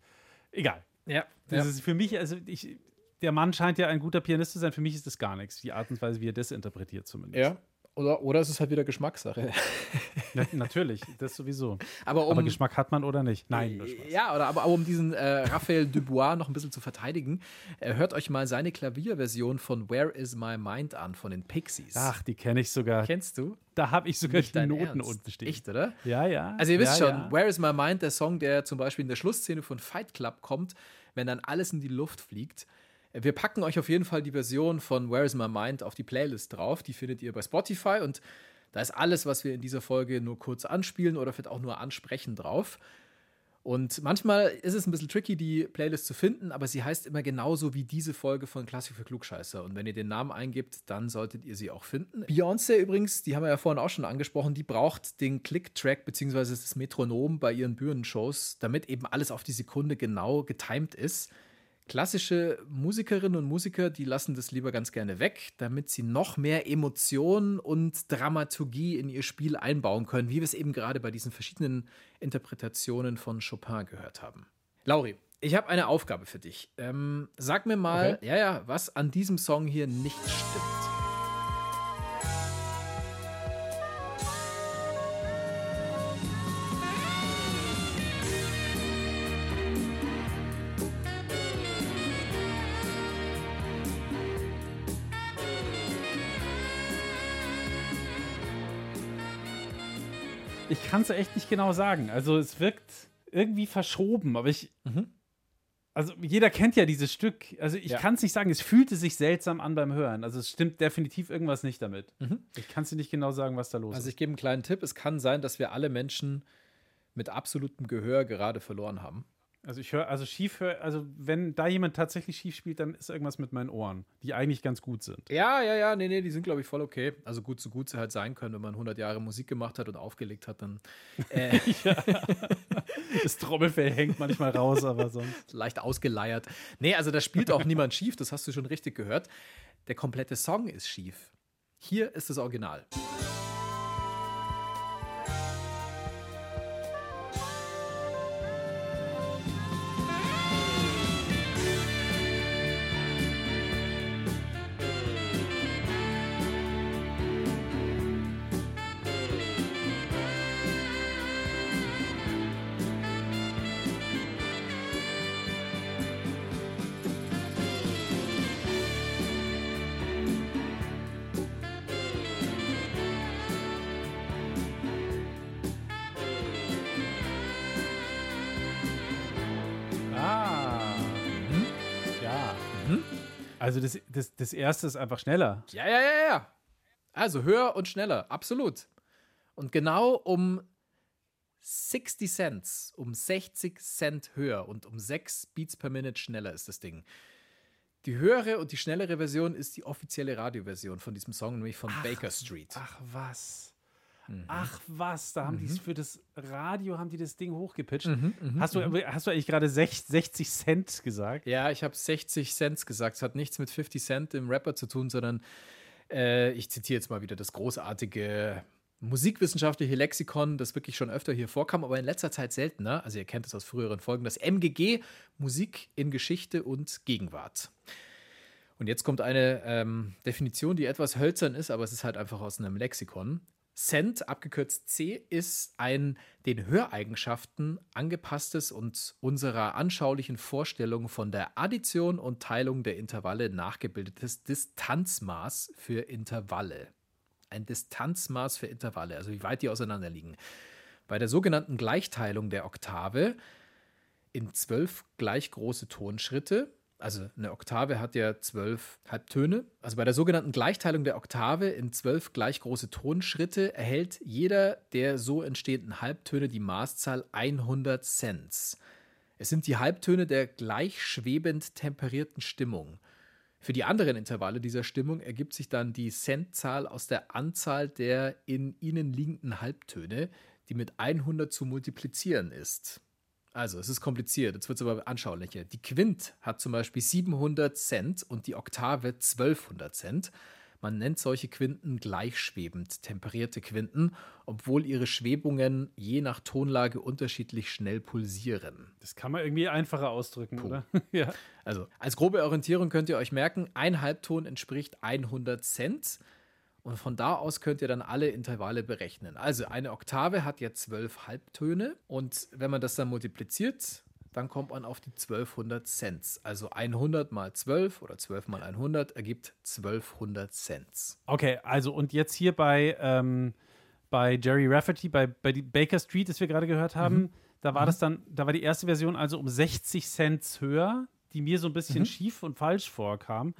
Egal. Ja, Das ist für mich, also ich, der Mann scheint ja ein guter Pianist zu sein. Für mich ist das gar nichts. Die Art und Weise, wie er das interpretiert zumindest. ja. Oder, oder es ist halt wieder Geschmackssache. Na, natürlich, das sowieso. Aber um, Aber Geschmack hat man oder nicht? Nein. Ja, oder aber auch um diesen äh, Raphael Dubois noch ein bisschen zu verteidigen, äh, hört euch mal seine Klavierversion von Where Is My Mind an von den Pixies. Ach, die kenne ich sogar. Kennst du? Da habe ich sogar Nicht die Noten Ernst? unten stehen. Echt, oder? Ja, ja. Also ihr wisst ja, schon, ja. Where is My Mind, der Song, der zum Beispiel in der Schlussszene von Fight Club kommt, wenn dann alles in die Luft fliegt. Wir packen euch auf jeden Fall die Version von Where is My Mind auf die Playlist drauf. Die findet ihr bei Spotify und da ist alles, was wir in dieser Folge nur kurz anspielen oder vielleicht auch nur ansprechen drauf. Und manchmal ist es ein bisschen tricky, die Playlist zu finden, aber sie heißt immer genauso wie diese Folge von Klassik für Klugscheißer. Und wenn ihr den Namen eingibt, dann solltet ihr sie auch finden. Beyoncé übrigens, die haben wir ja vorhin auch schon angesprochen, die braucht den Click-Track bzw. das Metronom bei ihren Bühnenshows, damit eben alles auf die Sekunde genau getimed ist. Klassische Musikerinnen und Musiker, die lassen das lieber ganz gerne weg, damit sie noch mehr Emotionen und Dramaturgie in ihr Spiel einbauen können, wie wir es eben gerade bei diesen verschiedenen Interpretationen von Chopin gehört haben. Lauri, ich habe eine Aufgabe für dich. Ähm, sag mir mal, ja, ja, was an diesem Song hier nicht stimmt. Ich kann es echt nicht genau sagen. Also es wirkt irgendwie verschoben, aber ich. Also jeder kennt ja dieses Stück. Also ich Ja. kann es nicht sagen. Es fühlte sich seltsam an beim Hören. Also es stimmt definitiv irgendwas nicht damit. Ich kann es dir nicht genau sagen, was da los Also ist. ich gebe einen kleinen Tipp. Es kann sein, dass wir alle Menschen mit absolutem Gehör gerade verloren haben. Also ich höre, also schief höre, also wenn da jemand tatsächlich schief spielt, dann ist irgendwas mit meinen Ohren, die eigentlich ganz gut sind. Ja, ja, ja, nee, nee, die sind, glaube ich, voll okay. Also gut, so gut sie halt sein können, wenn man 100 Jahre Musik gemacht hat und aufgelegt hat, dann äh, Das Trommelfell hängt manchmal raus, aber sonst. leicht ausgeleiert. Nee, also da spielt auch niemand schief, das hast du schon richtig gehört. Der komplette Song ist schief. Hier ist das Original. Also das, das, das erste ist einfach schneller. Ja, ja, ja, ja. Also höher und schneller, absolut. Und genau um 60 Cent, um 60 Cent höher und um 6 Beats per Minute schneller ist das Ding. Die höhere und die schnellere Version ist die offizielle Radioversion von diesem Song, nämlich von Baker Street. Ach was. Ach was, da haben die für das Radio haben die das Ding hochgepitcht. hast, du, hast du eigentlich gerade sech- 60 Cent gesagt? Ja, ich habe 60 Cent gesagt. Es hat nichts mit 50 Cent im Rapper zu tun, sondern äh, ich zitiere jetzt mal wieder das großartige musikwissenschaftliche Lexikon, das wirklich schon öfter hier vorkam, aber in letzter Zeit seltener. Also ihr kennt es aus früheren Folgen, das MGG, Musik in Geschichte und Gegenwart. Und jetzt kommt eine ähm, Definition, die etwas hölzern ist, aber es ist halt einfach aus einem Lexikon. Cent, abgekürzt C, ist ein den Höreigenschaften angepasstes und unserer anschaulichen Vorstellung von der Addition und Teilung der Intervalle nachgebildetes Distanzmaß für Intervalle. Ein Distanzmaß für Intervalle, also wie weit die auseinander liegen. Bei der sogenannten Gleichteilung der Oktave in zwölf gleich große Tonschritte. Also eine Oktave hat ja zwölf Halbtöne. Also bei der sogenannten Gleichteilung der Oktave in zwölf gleich große Tonschritte erhält jeder der so entstehenden Halbtöne die Maßzahl 100 Cents. Es sind die Halbtöne der gleichschwebend temperierten Stimmung. Für die anderen Intervalle dieser Stimmung ergibt sich dann die Centzahl aus der Anzahl der in ihnen liegenden Halbtöne, die mit 100 zu multiplizieren ist. Also, es ist kompliziert, jetzt wird es aber anschaulicher. Die Quint hat zum Beispiel 700 Cent und die Oktave 1200 Cent. Man nennt solche Quinten gleichschwebend temperierte Quinten, obwohl ihre Schwebungen je nach Tonlage unterschiedlich schnell pulsieren. Das kann man irgendwie einfacher ausdrücken, oder? ja. Also, als grobe Orientierung könnt ihr euch merken, ein Halbton entspricht 100 Cent. Und von da aus könnt ihr dann alle Intervalle berechnen. Also eine Oktave hat ja zwölf Halbtöne und wenn man das dann multipliziert, dann kommt man auf die 1200 Cent. Also 100 mal 12 oder 12 mal 100 ergibt 1200 Cent. Okay, also und jetzt hier bei, ähm, bei Jerry Rafferty, bei, bei Baker Street, das wir gerade gehört haben, da war das dann, da war die erste Version also um 60 Cent höher, die mir so ein bisschen schief und falsch vorkam.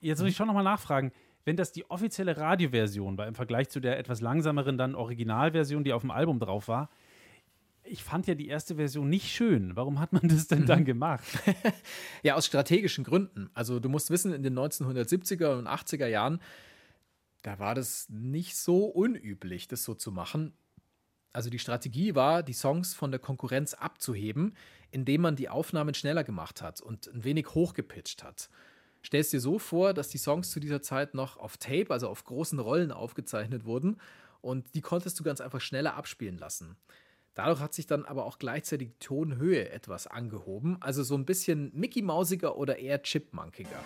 Jetzt muss ich schon nochmal nachfragen, wenn das die offizielle Radioversion war im Vergleich zu der etwas langsameren dann Originalversion, die auf dem Album drauf war, ich fand ja die erste Version nicht schön. Warum hat man das denn dann gemacht? Ja, aus strategischen Gründen. Also du musst wissen, in den 1970er und 80er Jahren, da war das nicht so unüblich, das so zu machen. Also die Strategie war, die Songs von der Konkurrenz abzuheben, indem man die Aufnahmen schneller gemacht hat und ein wenig hochgepitcht hat. Stellst dir so vor, dass die Songs zu dieser Zeit noch auf Tape, also auf großen Rollen aufgezeichnet wurden und die konntest du ganz einfach schneller abspielen lassen. Dadurch hat sich dann aber auch gleichzeitig die Tonhöhe etwas angehoben, also so ein bisschen Mickey Mausiger oder eher Chipmunkiger.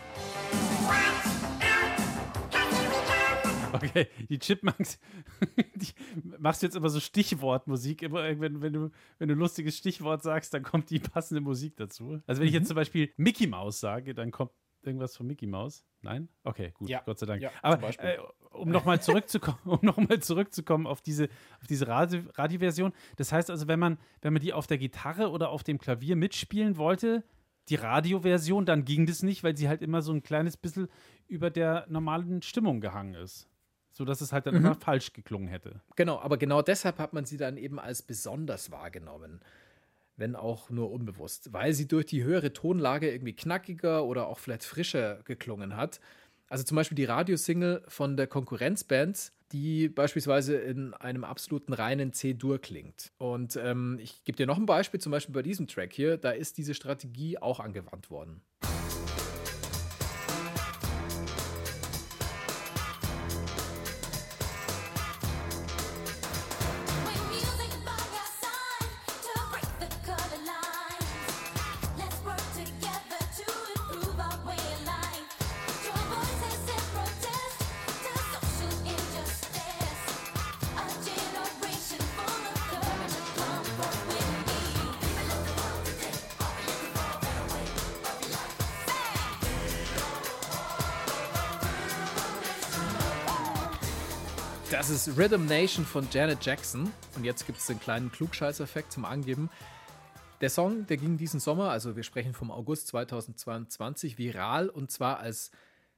Okay, die Chipmunks, die, machst du jetzt immer so Stichwortmusik, immer wenn, wenn, du, wenn du ein lustiges Stichwort sagst, dann kommt die passende Musik dazu. Also wenn ich jetzt zum Beispiel Mickey Mouse sage, dann kommt irgendwas von Mickey Mouse. Nein? Okay, gut, Ja. Gott sei Dank. Ja, zum Aber Beispiel. äh, um nochmal zurückzukommen, um noch mal zurückzukommen auf diese, auf diese Radio, Radioversion. Das heißt also, wenn man, wenn man die auf der Gitarre oder auf dem Klavier mitspielen wollte, die Radioversion, dann ging das nicht, weil sie halt immer so ein kleines bisschen über der normalen Stimmung gehangen ist. So dass es halt dann immer falsch geklungen hätte. Genau, aber genau deshalb hat man sie dann eben als besonders wahrgenommen. Wenn auch nur unbewusst. Weil sie durch die höhere Tonlage irgendwie knackiger oder auch vielleicht frischer geklungen hat. Also zum Beispiel die Radiosingle von der Konkurrenzband, die beispielsweise in einem absoluten reinen C-Dur klingt. Und ähm, ich gebe dir noch ein Beispiel, zum Beispiel bei diesem Track hier, da ist diese Strategie auch angewandt worden. Ist Rhythm Nation von Janet Jackson. Und jetzt gibt es den kleinen Klugscheißeffekt zum Angeben. Der Song, der ging diesen Sommer, also wir sprechen vom August 2022, viral und zwar als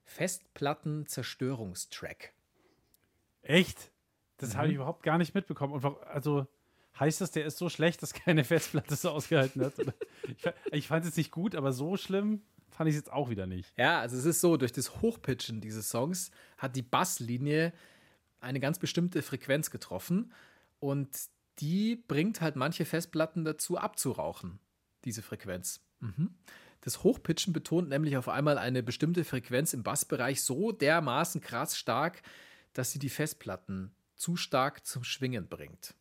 Festplatten-Zerstörungstrack. Echt? Das Mhm. habe ich überhaupt gar nicht mitbekommen. Und also heißt das, der ist so schlecht, dass keine Festplatte so ausgehalten hat? Ich, ich fand es nicht gut, aber so schlimm fand ich es jetzt auch wieder nicht. Ja, also es ist so, durch das Hochpitchen dieses Songs hat die Basslinie eine ganz bestimmte Frequenz getroffen und die bringt halt manche Festplatten dazu abzurauchen, diese Frequenz. Mhm. Das Hochpitchen betont nämlich auf einmal eine bestimmte Frequenz im Bassbereich so dermaßen krass stark, dass sie die Festplatten zu stark zum Schwingen bringt.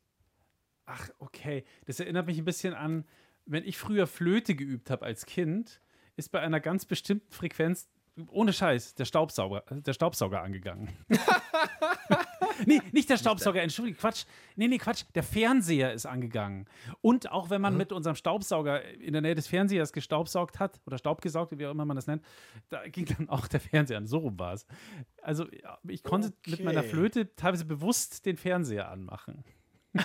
Ach, okay. Das erinnert mich ein bisschen an, wenn ich früher Flöte geübt habe als Kind, ist bei einer ganz bestimmten Frequenz, ohne Scheiß, der Staubsauger, der Staubsauger angegangen. nee, nicht der Staubsauger, entschuldige, Quatsch. Nee, nee, Quatsch, der Fernseher ist angegangen. Und auch wenn man mit unserem Staubsauger in der Nähe des Fernsehers gestaubsaugt hat, oder Staubgesaugt, wie auch immer man das nennt, da ging dann auch der Fernseher an. So rum war es. Also, ich konnte mit meiner Okay. Flöte teilweise bewusst den Fernseher anmachen.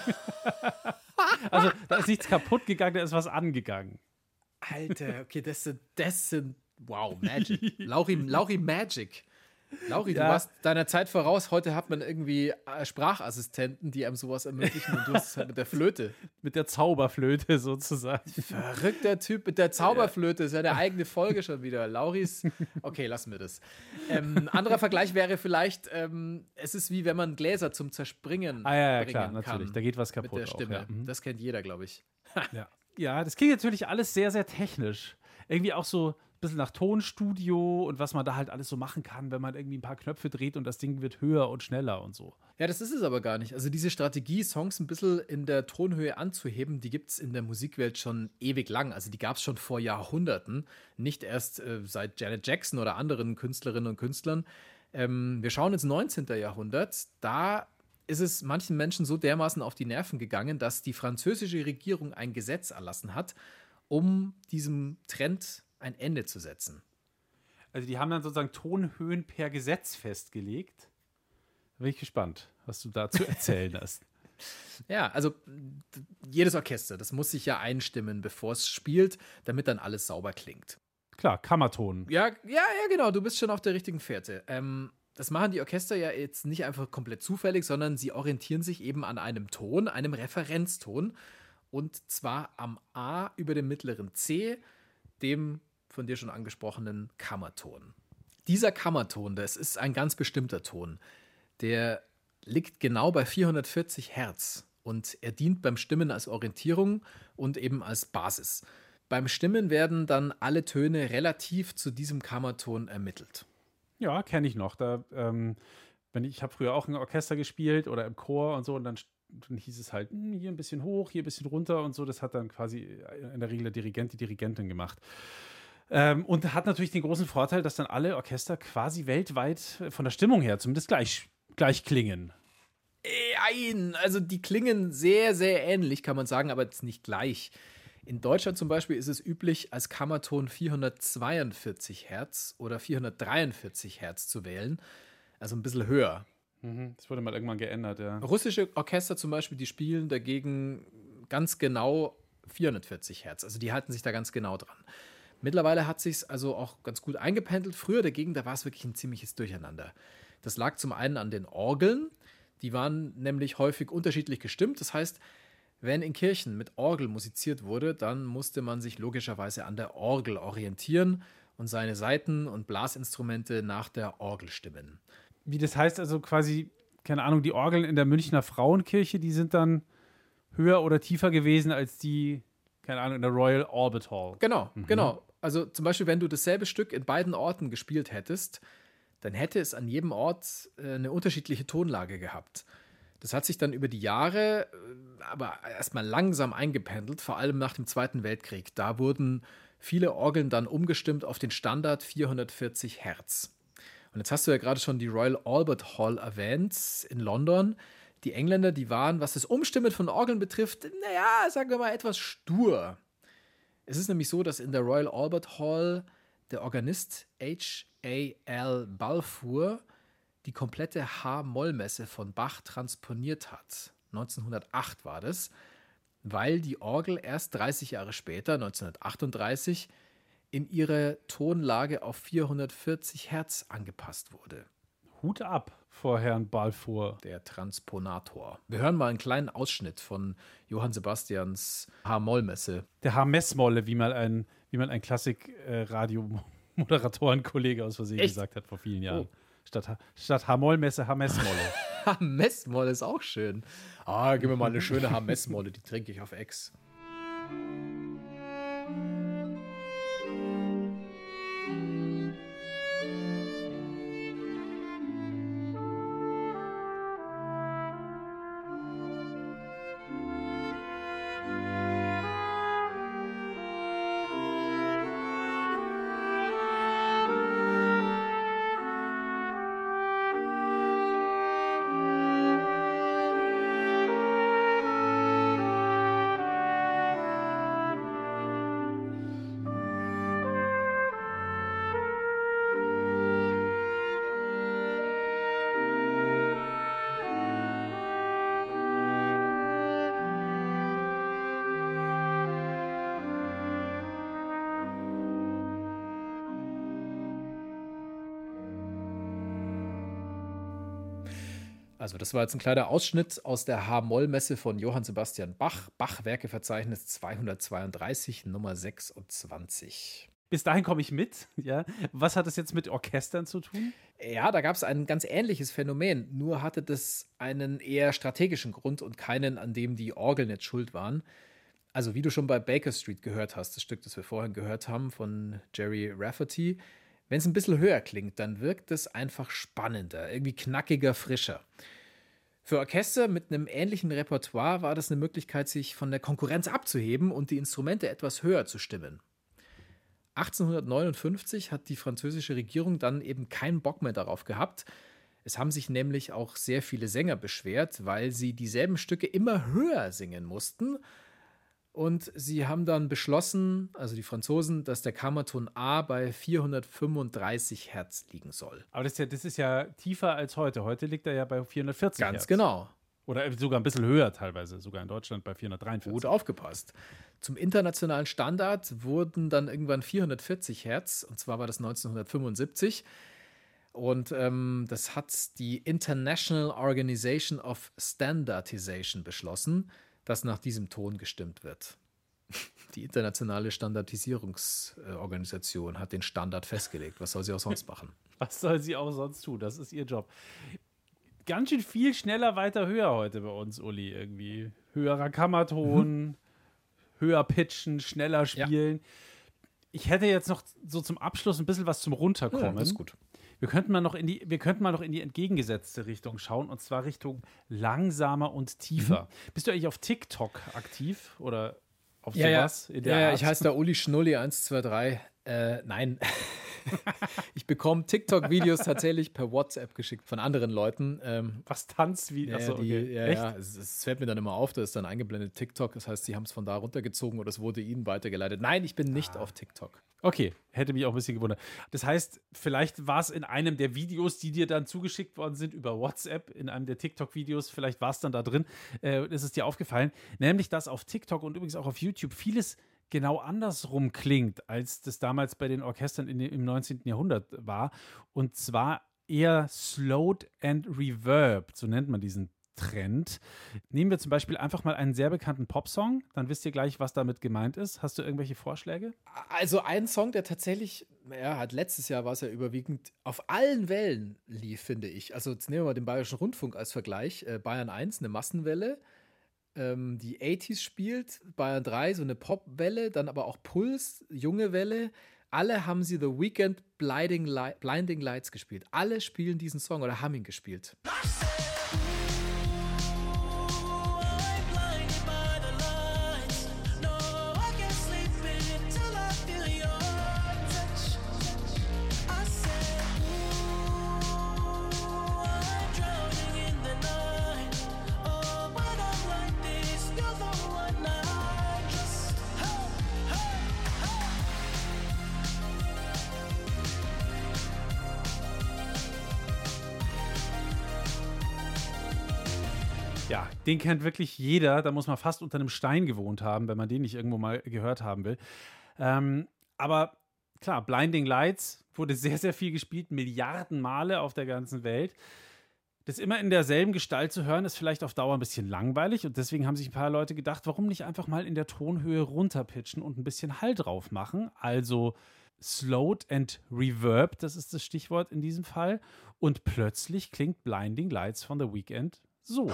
Also, da ist nichts kaputt gegangen, da ist was angegangen. Alter, okay, das sind, das sind, wow, Magic. Lauri, Lauri Magic. Lauri, du Ja. warst deiner Zeit voraus. Heute hat man irgendwie äh, Sprachassistenten, die einem sowas ermöglichen und du hast es halt mit der Flöte. Mit der Zauberflöte sozusagen. Verrückter Typ mit der Zauberflöte, ist ja eine eigene Folge schon wieder. Lauris, okay, lassen wir das. Ähm, anderer Vergleich wäre vielleicht, ähm, es ist wie wenn man Gläser zum Zerspringen Ah, ja, ja, bringen klar, kann natürlich. Da geht was mit kaputt der Stimme. Auch, ja. Mhm. Das kennt jeder, glaube ich. Ja. ja, das klingt natürlich alles sehr, sehr technisch. Irgendwie auch so bisschen nach Tonstudio und was man da halt alles so machen kann, wenn man irgendwie ein paar Knöpfe dreht und das Ding wird höher und schneller und so. Ja, das ist es aber gar nicht. Also diese Strategie, Songs ein bisschen in der Tonhöhe anzuheben, die gibt es in der Musikwelt schon ewig lang. Also die gab es schon vor Jahrhunderten, nicht erst äh, seit Janet Jackson oder anderen Künstlerinnen und Künstlern. Ähm, wir schauen ins 19. Jahrhundert. Da ist es manchen Menschen so dermaßen auf die Nerven gegangen, dass die französische Regierung ein Gesetz erlassen hat, um diesem Trend ein Ende zu setzen. Also die haben dann sozusagen Tonhöhen per Gesetz festgelegt. Da bin ich gespannt, was du dazu erzählen hast. Ja, also jedes Orchester, das muss sich ja einstimmen, bevor es spielt, damit dann alles sauber klingt. Klar, Kammerton. Ja, ja, ja, genau, du bist schon auf der richtigen Fährte. Ähm, das machen die Orchester ja jetzt nicht einfach komplett zufällig, sondern sie orientieren sich eben an einem Ton, einem Referenzton. Und zwar am A über dem mittleren C, dem von dir schon angesprochenen Kammerton. Dieser Kammerton, das ist ein ganz bestimmter Ton. Der liegt genau bei 440 Hertz und er dient beim Stimmen als Orientierung und eben als Basis. Beim Stimmen werden dann alle Töne relativ zu diesem Kammerton ermittelt. Ja, kenne ich noch. Da, ähm, wenn ich, ich habe früher auch im Orchester gespielt oder im Chor und so und dann, dann hieß es halt, hm, hier ein bisschen hoch, hier ein bisschen runter und so. Das hat dann quasi in der Regel der Dirigent, die Dirigentin gemacht. Ähm, und hat natürlich den großen Vorteil, dass dann alle Orchester quasi weltweit von der Stimmung her zumindest gleich, gleich klingen. Nein, also die klingen sehr, sehr ähnlich, kann man sagen, aber jetzt nicht gleich. In Deutschland zum Beispiel ist es üblich, als Kammerton 442 Hertz oder 443 Hertz zu wählen. Also ein bisschen höher. Das wurde mal irgendwann geändert, ja. Russische Orchester zum Beispiel, die spielen dagegen ganz genau 440 Hertz. Also die halten sich da ganz genau dran. Mittlerweile hat sich also auch ganz gut eingependelt. Früher dagegen, da war es wirklich ein ziemliches Durcheinander. Das lag zum einen an den Orgeln. Die waren nämlich häufig unterschiedlich gestimmt. Das heißt, wenn in Kirchen mit Orgel musiziert wurde, dann musste man sich logischerweise an der Orgel orientieren und seine Saiten und Blasinstrumente nach der Orgel stimmen. Wie das heißt, also quasi, keine Ahnung, die Orgeln in der Münchner Frauenkirche, die sind dann höher oder tiefer gewesen als die, keine Ahnung, in der Royal Orbit Hall. Genau, genau. Also zum Beispiel, wenn du dasselbe Stück in beiden Orten gespielt hättest, dann hätte es an jedem Ort äh, eine unterschiedliche Tonlage gehabt. Das hat sich dann über die Jahre äh, aber erstmal langsam eingependelt, vor allem nach dem Zweiten Weltkrieg. Da wurden viele Orgeln dann umgestimmt auf den Standard 440 Hertz. Und jetzt hast du ja gerade schon die Royal Albert Hall erwähnt in London. Die Engländer, die waren, was das Umstimmen von Orgeln betrifft, naja, sagen wir mal etwas stur. Es ist nämlich so, dass in der Royal Albert Hall der Organist H.A.L. Balfour die komplette H-Moll-Messe von Bach transponiert hat. 1908 war das. weil die Orgel erst 30 Jahre später, 1938, in ihrer Tonlage auf 440 Hertz angepasst wurde. Hut ab vor Herrn Balfour. Der Transponator. Wir hören mal einen kleinen Ausschnitt von Johann Sebastians H-Moll-Messe. Der H-Messmolle, wie mal ein, wie mal ein Klassik-Radio-Moderatorenkollege aus Versehen Echt? gesagt hat vor vielen Jahren. Oh. Statt, statt H-Moll-Messe, H-Messmolle. H-Messmolle ist auch schön. Ah, gib mir mal eine schöne H-Messmolle, die trinke ich auf Ex. Also, das war jetzt ein kleiner Ausschnitt aus der H-Moll-Messe von Johann Sebastian Bach. Bach-Werkeverzeichnis 232, Nummer 26. Bis dahin komme ich mit. Ja. Was hat das jetzt mit Orchestern zu tun? Ja, da gab es ein ganz ähnliches Phänomen, nur hatte das einen eher strategischen Grund und keinen, an dem die Orgeln jetzt schuld waren. Also, wie du schon bei Baker Street gehört hast, das Stück, das wir vorhin gehört haben von Jerry Rafferty, wenn es ein bisschen höher klingt, dann wirkt es einfach spannender, irgendwie knackiger, frischer. Für Orchester mit einem ähnlichen Repertoire war das eine Möglichkeit, sich von der Konkurrenz abzuheben und die Instrumente etwas höher zu stimmen. 1859 hat die französische Regierung dann eben keinen Bock mehr darauf gehabt. Es haben sich nämlich auch sehr viele Sänger beschwert, weil sie dieselben Stücke immer höher singen mussten. Und sie haben dann beschlossen, also die Franzosen, dass der Kammerton A bei 435 Hertz liegen soll. Aber das ist, ja, das ist ja tiefer als heute. Heute liegt er ja bei 440 Ganz Hertz. genau. Oder sogar ein bisschen höher teilweise, sogar in Deutschland bei 443. Gut aufgepasst. Zum internationalen Standard wurden dann irgendwann 440 Hertz, und zwar war das 1975. Und ähm, das hat die International Organization of Standardization beschlossen, dass nach diesem Ton gestimmt wird. Die internationale Standardisierungsorganisation hat den Standard festgelegt. Was soll sie auch sonst machen? Was soll sie auch sonst tun? Das ist ihr Job. Ganz schön viel schneller, weiter, höher heute bei uns, Uli. Irgendwie höherer Kammerton, höher pitchen, schneller spielen. Ich hätte jetzt noch so zum Abschluss ein bisschen was zum Runterkommen. das ist gut. Wir könnten mal noch in die, wir könnten mal noch in die entgegengesetzte Richtung schauen, und zwar Richtung langsamer und tiefer. Mhm. Bist du eigentlich auf TikTok aktiv oder auf Ja, ja. sowas? ja, ja, Art? ich heiße da Uli Schnulli 123. Äh, nein. ich bekomme TikTok-Videos tatsächlich per WhatsApp geschickt von anderen Leuten. Ähm, was tanzt wie. ja, okay. ja, Echt? ja, es, es fällt mir dann immer auf, da ist dann eingeblendet TikTok. Das heißt, sie haben es von da runtergezogen oder es wurde ihnen weitergeleitet. Nein, ich bin Ah. nicht auf TikTok. Okay, hätte mich auch ein bisschen gewundert. Das heißt, vielleicht war es in einem der Videos, die dir dann zugeschickt worden sind über WhatsApp, in einem der TikTok-Videos, vielleicht war es dann da drin, äh, ist es dir aufgefallen, nämlich dass auf TikTok und übrigens auch auf YouTube vieles genau andersrum klingt, als das damals bei den Orchestern in, im 19. Jahrhundert war. Und zwar eher slowed and reverbed, so nennt man diesen Trend. Nehmen wir zum Beispiel einfach mal einen sehr bekannten Popsong, dann wisst ihr gleich, was damit gemeint ist. Hast du irgendwelche Vorschläge? Also ein Song, der tatsächlich, ja, hat letztes Jahr war es ja überwiegend auf allen Wellen lief, finde ich. Also jetzt nehmen wir mal den Bayerischen Rundfunk als Vergleich. Äh, Bayern 1, eine Massenwelle, ähm, die 80s spielt, Bayern 3, so eine Popwelle, dann aber auch Puls, junge Welle. Alle haben sie The Weekend Blinding, Li Blinding Lights gespielt. Alle spielen diesen Song oder haben ihn gespielt. Den kennt wirklich jeder. Da muss man fast unter einem Stein gewohnt haben, wenn man den nicht irgendwo mal gehört haben will. Ähm, aber klar, Blinding Lights wurde sehr, sehr viel gespielt, Milliarden Male auf der ganzen Welt. Das immer in derselben Gestalt zu hören, ist vielleicht auf Dauer ein bisschen langweilig und deswegen haben sich ein paar Leute gedacht, warum nicht einfach mal in der Tonhöhe runterpitchen und ein bisschen Hall drauf machen. Also slowed and reverb, das ist das Stichwort in diesem Fall. Und plötzlich klingt Blinding Lights von The Weeknd so.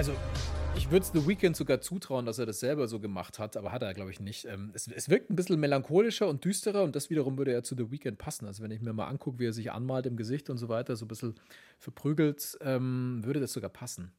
Also, ich würde es The Weeknd sogar zutrauen, dass er das selber so gemacht hat, aber hat er, glaube ich, nicht. Ähm, es, es wirkt ein bisschen melancholischer und düsterer und das wiederum würde ja zu The Weeknd passen. Also, wenn ich mir mal angucke, wie er sich anmalt im Gesicht und so weiter, so ein bisschen verprügelt, ähm, würde das sogar passen.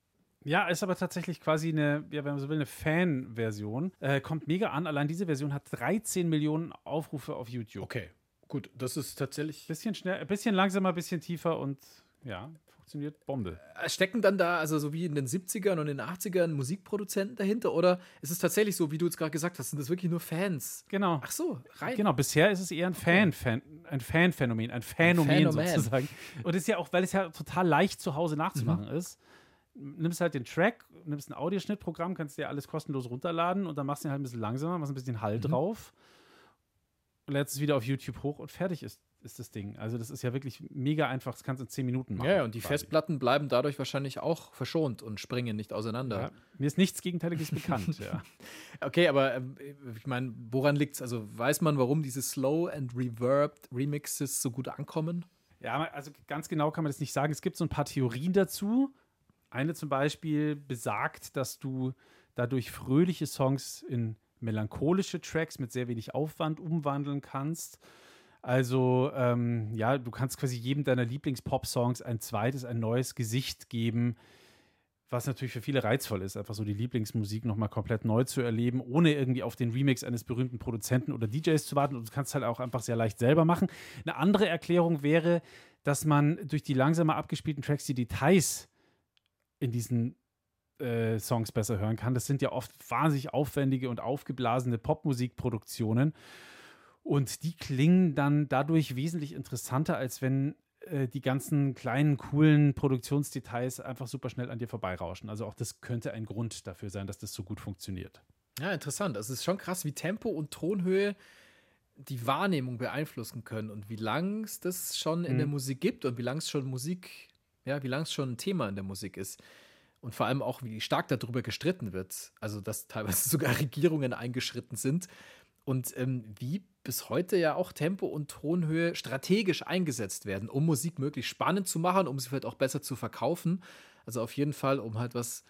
Ja, ist aber tatsächlich quasi eine, ja, wenn man so will, eine Fan-Version. Äh, kommt mega an. Allein diese Version hat 13 Millionen Aufrufe auf YouTube. Okay, gut, das ist tatsächlich. Bisschen schnell, bisschen langsamer, bisschen tiefer und ja, funktioniert Bombe. Stecken dann da, also so wie in den 70ern und den 80ern, Musikproduzenten dahinter? Oder ist es tatsächlich so, wie du jetzt gerade gesagt hast, sind das wirklich nur Fans? Genau. Ach so, rein. Genau, bisher ist es eher ein Fan, Fan ein Fanphänomen, ein Phänomen Phänomen. sozusagen. Und es ist ja auch, weil es ja total leicht zu Hause nachzumachen Mhm. ist. Nimmst halt den Track, nimmst ein Audioschnittprogramm, kannst dir alles kostenlos runterladen und dann machst du ihn halt ein bisschen langsamer, machst ein bisschen Hall Mhm. drauf und lädst es wieder auf YouTube hoch und fertig ist, ist das Ding. Also das ist ja wirklich mega einfach, das kannst du in 10 Minuten machen. Ja, und die quasi. Festplatten bleiben dadurch wahrscheinlich auch verschont und springen nicht auseinander. Ja, mir ist nichts Gegenteiliges bekannt, ja. Okay, aber ähm, ich meine, woran liegt es? Also weiß man, warum diese Slow and Reverbed Remixes so gut ankommen? Ja, also ganz genau kann man das nicht sagen. Es gibt so ein paar Theorien dazu. Eine zum Beispiel besagt, dass du dadurch fröhliche Songs in melancholische Tracks mit sehr wenig Aufwand umwandeln kannst. Also, ähm, ja, du kannst quasi jedem deiner Lieblings-Pop-Songs ein zweites, ein neues Gesicht geben, was natürlich für viele reizvoll ist, einfach so die Lieblingsmusik nochmal komplett neu zu erleben, ohne irgendwie auf den Remix eines berühmten Produzenten oder DJs zu warten. Und du kannst halt auch einfach sehr leicht selber machen. Eine andere Erklärung wäre, dass man durch die langsamer abgespielten Tracks die Details in diesen äh, Songs besser hören kann. Das sind ja oft wahnsinnig aufwendige und aufgeblasene Popmusikproduktionen. Und die klingen dann dadurch wesentlich interessanter, als wenn äh, die ganzen kleinen, coolen Produktionsdetails einfach super schnell an dir vorbeirauschen. Also auch das könnte ein Grund dafür sein, dass das so gut funktioniert. Ja, interessant. Also es ist schon krass, wie Tempo und Tonhöhe die Wahrnehmung beeinflussen können und wie lang es das schon in der Musik gibt und wie lang es schon Musik, ja, wie lang es schon ein Thema in der Musik ist. Und vor allem auch, wie stark darüber gestritten wird. Also, dass teilweise sogar Regierungen eingeschritten sind. Und ähm, wie bis heute ja auch Tempo und Tonhöhe strategisch eingesetzt werden, um Musik möglichst spannend zu machen, um sie vielleicht auch besser zu verkaufen. Also auf jeden Fall, um halt was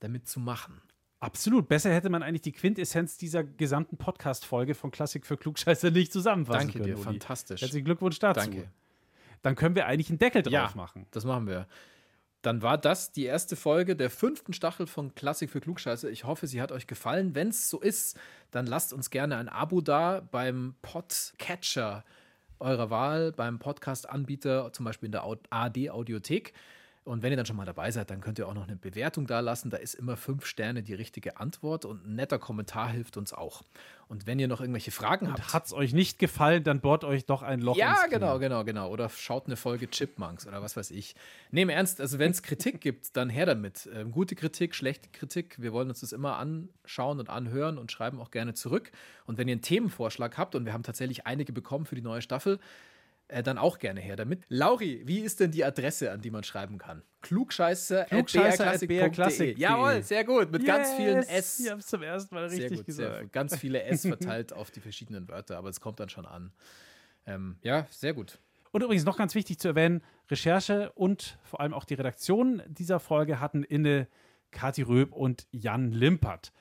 damit zu machen. Absolut. Besser hätte man eigentlich die Quintessenz dieser gesamten Podcast-Folge von Klassik für Klugscheißer nicht zusammenfassen Danke können. dir, Uli. fantastisch. Herzlichen Glückwunsch dazu. Danke. Dann können wir eigentlich einen Deckel drauf Ja, machen. das machen wir. Dann war das die erste Folge der fünften Staffel von Klassik für Klugscheiße. Ich hoffe, sie hat euch gefallen. Wenn es so ist, dann lasst uns gerne ein Abo da beim Podcatcher eurer Wahl, beim Podcast-Anbieter, zum Beispiel in der AD-Audiothek. Und wenn ihr dann schon mal dabei seid, dann könnt ihr auch noch eine Bewertung da lassen. Da ist immer fünf Sterne die richtige Antwort und ein netter Kommentar hilft uns auch. Und wenn ihr noch irgendwelche Fragen habt, Hat es euch nicht gefallen, dann bohrt euch doch ein Loch ja, genau, genau, genau. Oder schaut eine Folge Chipmunks oder was weiß ich. Nehme ernst, also wenn es Kritik gibt, dann her damit. Ähm, gute Kritik, schlechte Kritik. Wir wollen uns das immer anschauen und anhören und schreiben auch gerne zurück. Und wenn ihr einen Themenvorschlag habt, und wir haben tatsächlich einige bekommen für die neue Staffel, äh, dann auch gerne her damit. Lauri, wie ist denn die Adresse, an die man schreiben kann? Klugscheiße, Klugscheißer@brklassik.de. Jawohl, sehr gut. Mit ganz vielen Yes, S. Ich habe es zum ersten Mal Sehr richtig gut, sehr gesagt. gut. Ganz viele S verteilt auf die verschiedenen Wörter, aber es kommt dann schon an. Ähm, ja, sehr gut. Und übrigens noch ganz wichtig zu erwähnen, Recherche und vor allem auch die Redaktion dieser Folge hatten inne Kathi Röb und Jan Limpert.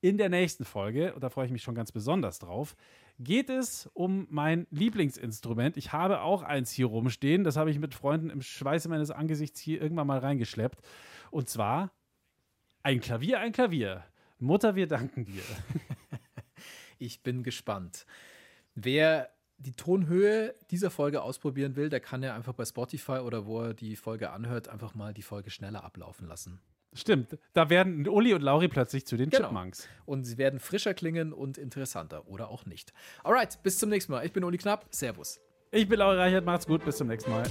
In der nächsten Folge, und da freue ich mich schon ganz besonders drauf, geht es um mein Lieblingsinstrument. Ich habe auch eins hier rumstehen. Das habe ich mit Freunden im Schweiße meines Angesichts hier irgendwann mal reingeschleppt. Und zwar ein Klavier, ein Klavier. Mutter, wir danken dir. Ich bin gespannt. Wer die Tonhöhe dieser Folge ausprobieren will, der kann ja einfach bei Spotify oder wo er die Folge anhört, einfach mal die Folge schneller ablaufen lassen. Stimmt, da werden Uli und Lauri plötzlich zu den Genau. Chipmunks. Und sie werden frischer klingen und interessanter oder auch nicht. Alright, bis zum nächsten Mal. Ich bin Uli Knapp. Servus. Ich bin Lauri Reichert, macht's gut, bis zum nächsten Mal.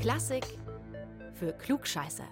Klassik für Klugscheißer.